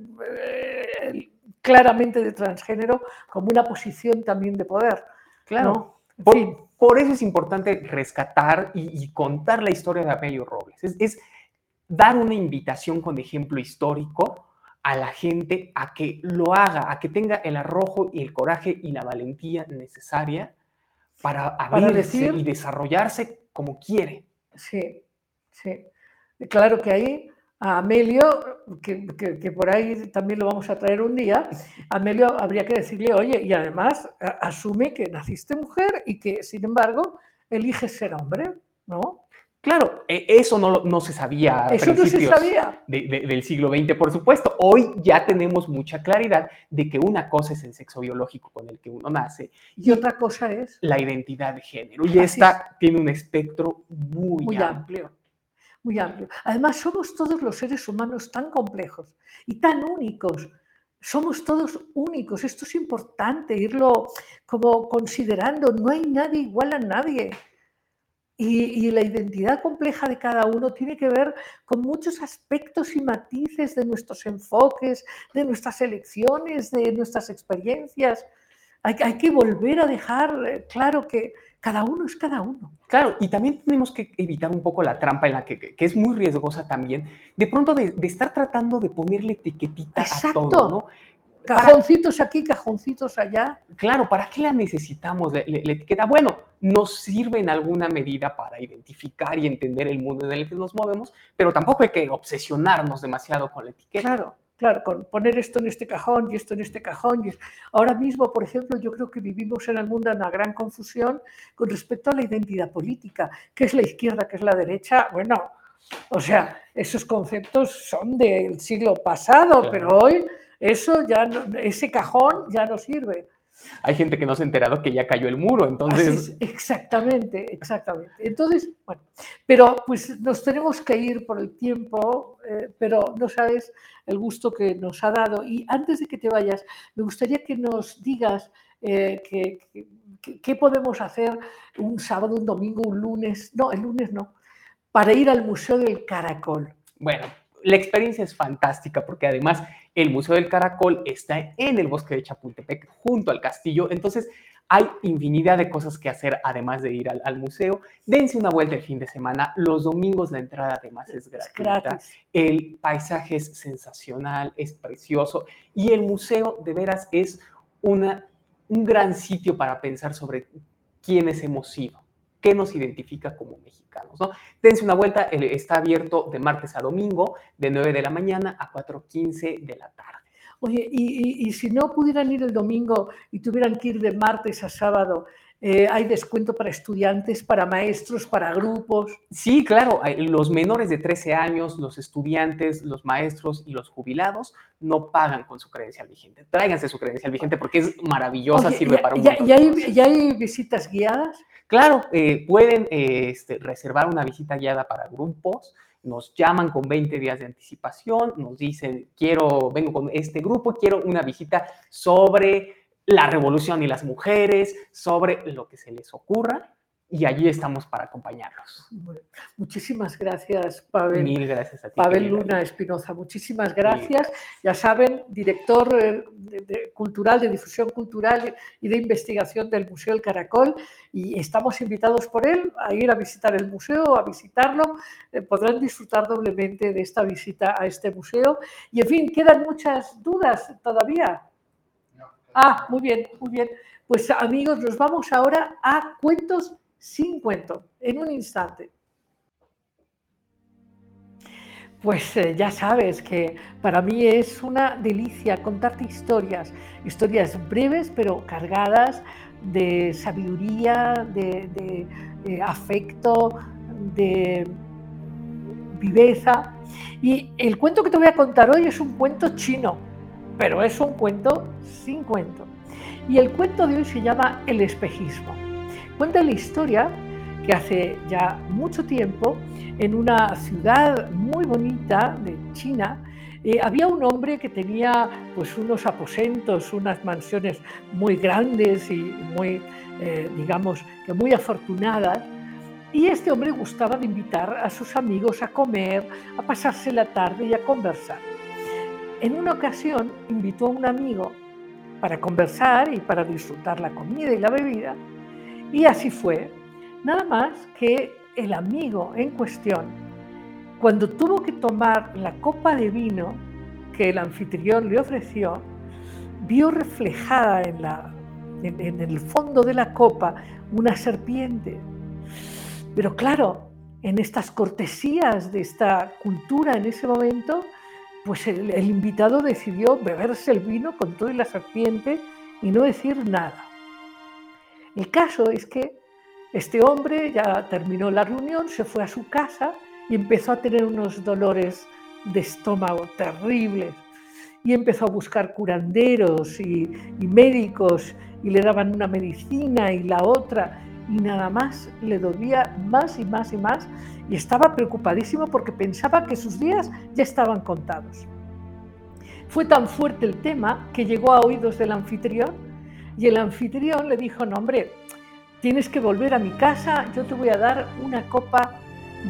eh, claramente de transgénero, como una posición también de poder. Claro. Por, eso es importante rescatar y, y contar la historia de Amelio Robles. Es, es dar una invitación con ejemplo histórico a la gente a que lo haga, a que tenga el arrojo y el coraje y la valentía necesaria para abrirse decir- y desarrollarse como quiere. Sí, sí. Claro que ahí a Amelio, que, que- que por ahí también lo vamos a traer un día, a Amelio habría que decirle, oye, y además asume que naciste mujer y que, sin embargo, eliges ser hombre, ¿no? Claro, e- eso no, no se sabía. Eso no se sabía. de- de- del siglo XX, por supuesto. Hoy ya tenemos mucha claridad de que una cosa es el sexo biológico con el que uno nace Y otra cosa es la identidad de género. Y Así esta tiene un espectro muy, muy amplio. amplio, muy amplio. Además, somos todos los seres humanos tan complejos y tan únicos. somos todos únicos. Esto es importante irlo como considerando. No hay nadie igual a nadie. Y, y, la identidad compleja de cada uno tiene que ver con muchos aspectos y matices de nuestros enfoques, de nuestras elecciones, de nuestras experiencias. Hay, hay que volver a dejar eh, claro que cada uno es cada uno. Claro, y también tenemos que evitar un poco la trampa en la que, que es muy riesgosa también, de pronto de, de estar tratando de ponerle etiquetita Exacto. a todo, ¿no? Cajoncitos aquí, cajoncitos allá. Claro, ¿para qué la necesitamos la, la, la, etiqueta? Bueno, nos sirve en alguna medida para identificar y entender el mundo en el que nos movemos, pero tampoco hay que obsesionarnos demasiado con la etiqueta. Claro, claro, con poner esto en este cajón y esto en este cajón. Y ahora mismo, por ejemplo, yo creo que vivimos en el mundo una gran confusión con respecto a la identidad política, qué es la izquierda, qué es la derecha. Bueno, o sea, esos conceptos son del siglo pasado, claro. pero hoy eso ya no, ese cajón ya no sirve. Hay gente que no se ha enterado que ya cayó el muro, entonces. Es, exactamente, exactamente. Entonces, bueno, pero pues nos tenemos que ir por el tiempo, eh, pero no sabes el gusto que nos ha dado. Y antes de que te vayas, me gustaría que nos digas eh, qué podemos hacer un sábado, un domingo, un lunes, no, el lunes no, para ir al Museo del Caracol. Bueno, la experiencia es fantástica porque además el Museo del Caracol está en el bosque de Chapultepec, junto al castillo. Entonces, hay infinidad de cosas que hacer además de ir al, al, museo. Dense una vuelta el fin de semana. Los domingos la entrada además es gratuita. Gratis. El paisaje es sensacional, es precioso. Y el museo de veras es una, un gran sitio para pensar sobre quiénes hemos sido, qué nos identifica como mexicanos. ¿no? Dense una vuelta, está abierto de martes a domingo, de 9 de la mañana a 4.15 de la tarde. Oye, y, si no pudieran ir el domingo y tuvieran que ir de martes a sábado, eh, ¿hay descuento para estudiantes, para maestros, para grupos? Sí, claro, los menores de 13 años, los estudiantes, los maestros y los jubilados no pagan con su credencial vigente. Tráiganse su credencial vigente porque es maravillosa, Oye, sirve ya, para un ya, ya, hay, ¿Ya hay visitas guiadas? Claro, eh, pueden eh, este, reservar una visita guiada para grupos, nos llaman con 20 días de anticipación, nos dicen, quiero, vengo con este grupo, quiero una visita sobre la revolución y las mujeres, sobre lo que se les ocurra, y allí estamos para acompañarlos. Muchísimas gracias, Pavel. Mil gracias a ti. Pavel Luna Espinoza, muchísimas gracias. Ya saben, director de, de, cultural, de difusión cultural y de investigación del Museo El Caracol, y estamos invitados por él a ir a visitar el museo, a visitarlo. Eh, podrán disfrutar doblemente de esta visita a este museo. Y en fin, quedan muchas dudas todavía. Ah, muy bien, muy bien. Pues amigos, nos vamos ahora a cuentos sin cuento, en un instante. Pues eh, ya sabes que para mí es una delicia contarte historias, historias breves pero cargadas de sabiduría, de, de, de afecto, de viveza. Y el cuento que te voy a contar hoy es un cuento chino, pero es un cuento sin cuento. Y el cuento de hoy se llama El espejismo. Cuenta la historia que hace ya mucho tiempo, en una ciudad muy bonita de China, eh, había un hombre que tenía pues unos aposentos, unas mansiones muy grandes y muy, eh, digamos, que muy afortunadas. Y este hombre gustaba de invitar a sus amigos a comer, a pasarse la tarde y a conversar. En una ocasión invitó a un amigo para conversar y para disfrutar la comida y la bebida. Y así fue. Nada más que el amigo en cuestión, cuando tuvo que tomar la copa de vino que el anfitrión le ofreció, vio reflejada en, la, en, en el fondo de la copa una serpiente. Pero claro, en estas cortesías de esta cultura en ese momento, pues el, invitado decidió beberse el vino con toda la serpiente y no decir nada. El caso es que este hombre ya terminó la reunión, se fue a su casa y empezó a tener unos dolores de estómago terribles. Y empezó a buscar curanderos y, y médicos y le daban una medicina y la otra y nada más le dolía más y más y más y estaba preocupadísimo porque pensaba que sus días ya estaban contados. Fue tan fuerte el tema que llegó a oídos del anfitrión y el anfitrión le dijo, no hombre, tienes que volver a mi casa, yo te voy a dar una copa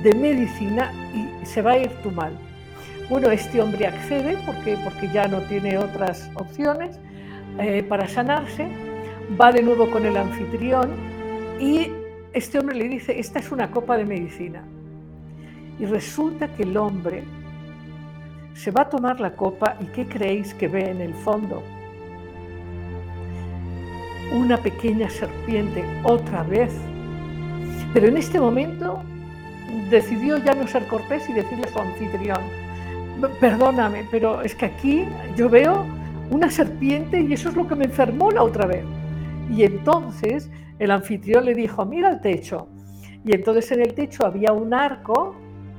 de medicina y se va a ir tu mal. Bueno, este hombre accede porque, porque ya no tiene otras opciones eh, para sanarse, va de nuevo con el anfitrión y este hombre le dice, esta es una copa de medicina. Y resulta que el hombre se va a tomar la copa y ¿qué creéis que ve en el fondo? Una pequeña serpiente otra vez. Pero en este momento decidió ya no ser cortés y decirle a su anfitrión, perdóname, pero es que aquí yo veo una serpiente y eso es lo que me enfermó la otra vez. Y entonces el anfitrión le dijo, mira el techo. Y entonces en el techo había un arco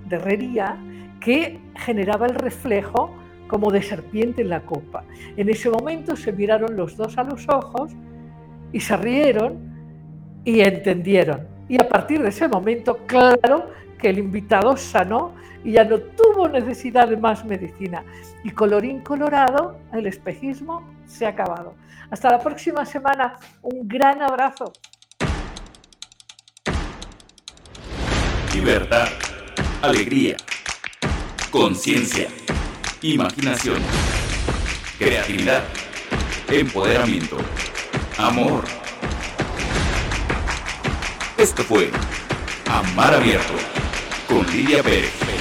de herrería que generaba el reflejo como de serpiente en la copa. En ese momento se miraron los dos a los ojos y se rieron y entendieron. Y a partir de ese momento, claro que el invitado sanó y ya no tuvo necesidad de más medicina. Y colorín colorado, el espejismo se ha acabado. Hasta la próxima semana. Un gran abrazo. Libertad, alegría, conciencia, imaginación, creatividad, empoderamiento, amor. Esto fue Amar Abierto con Lidia Pérez.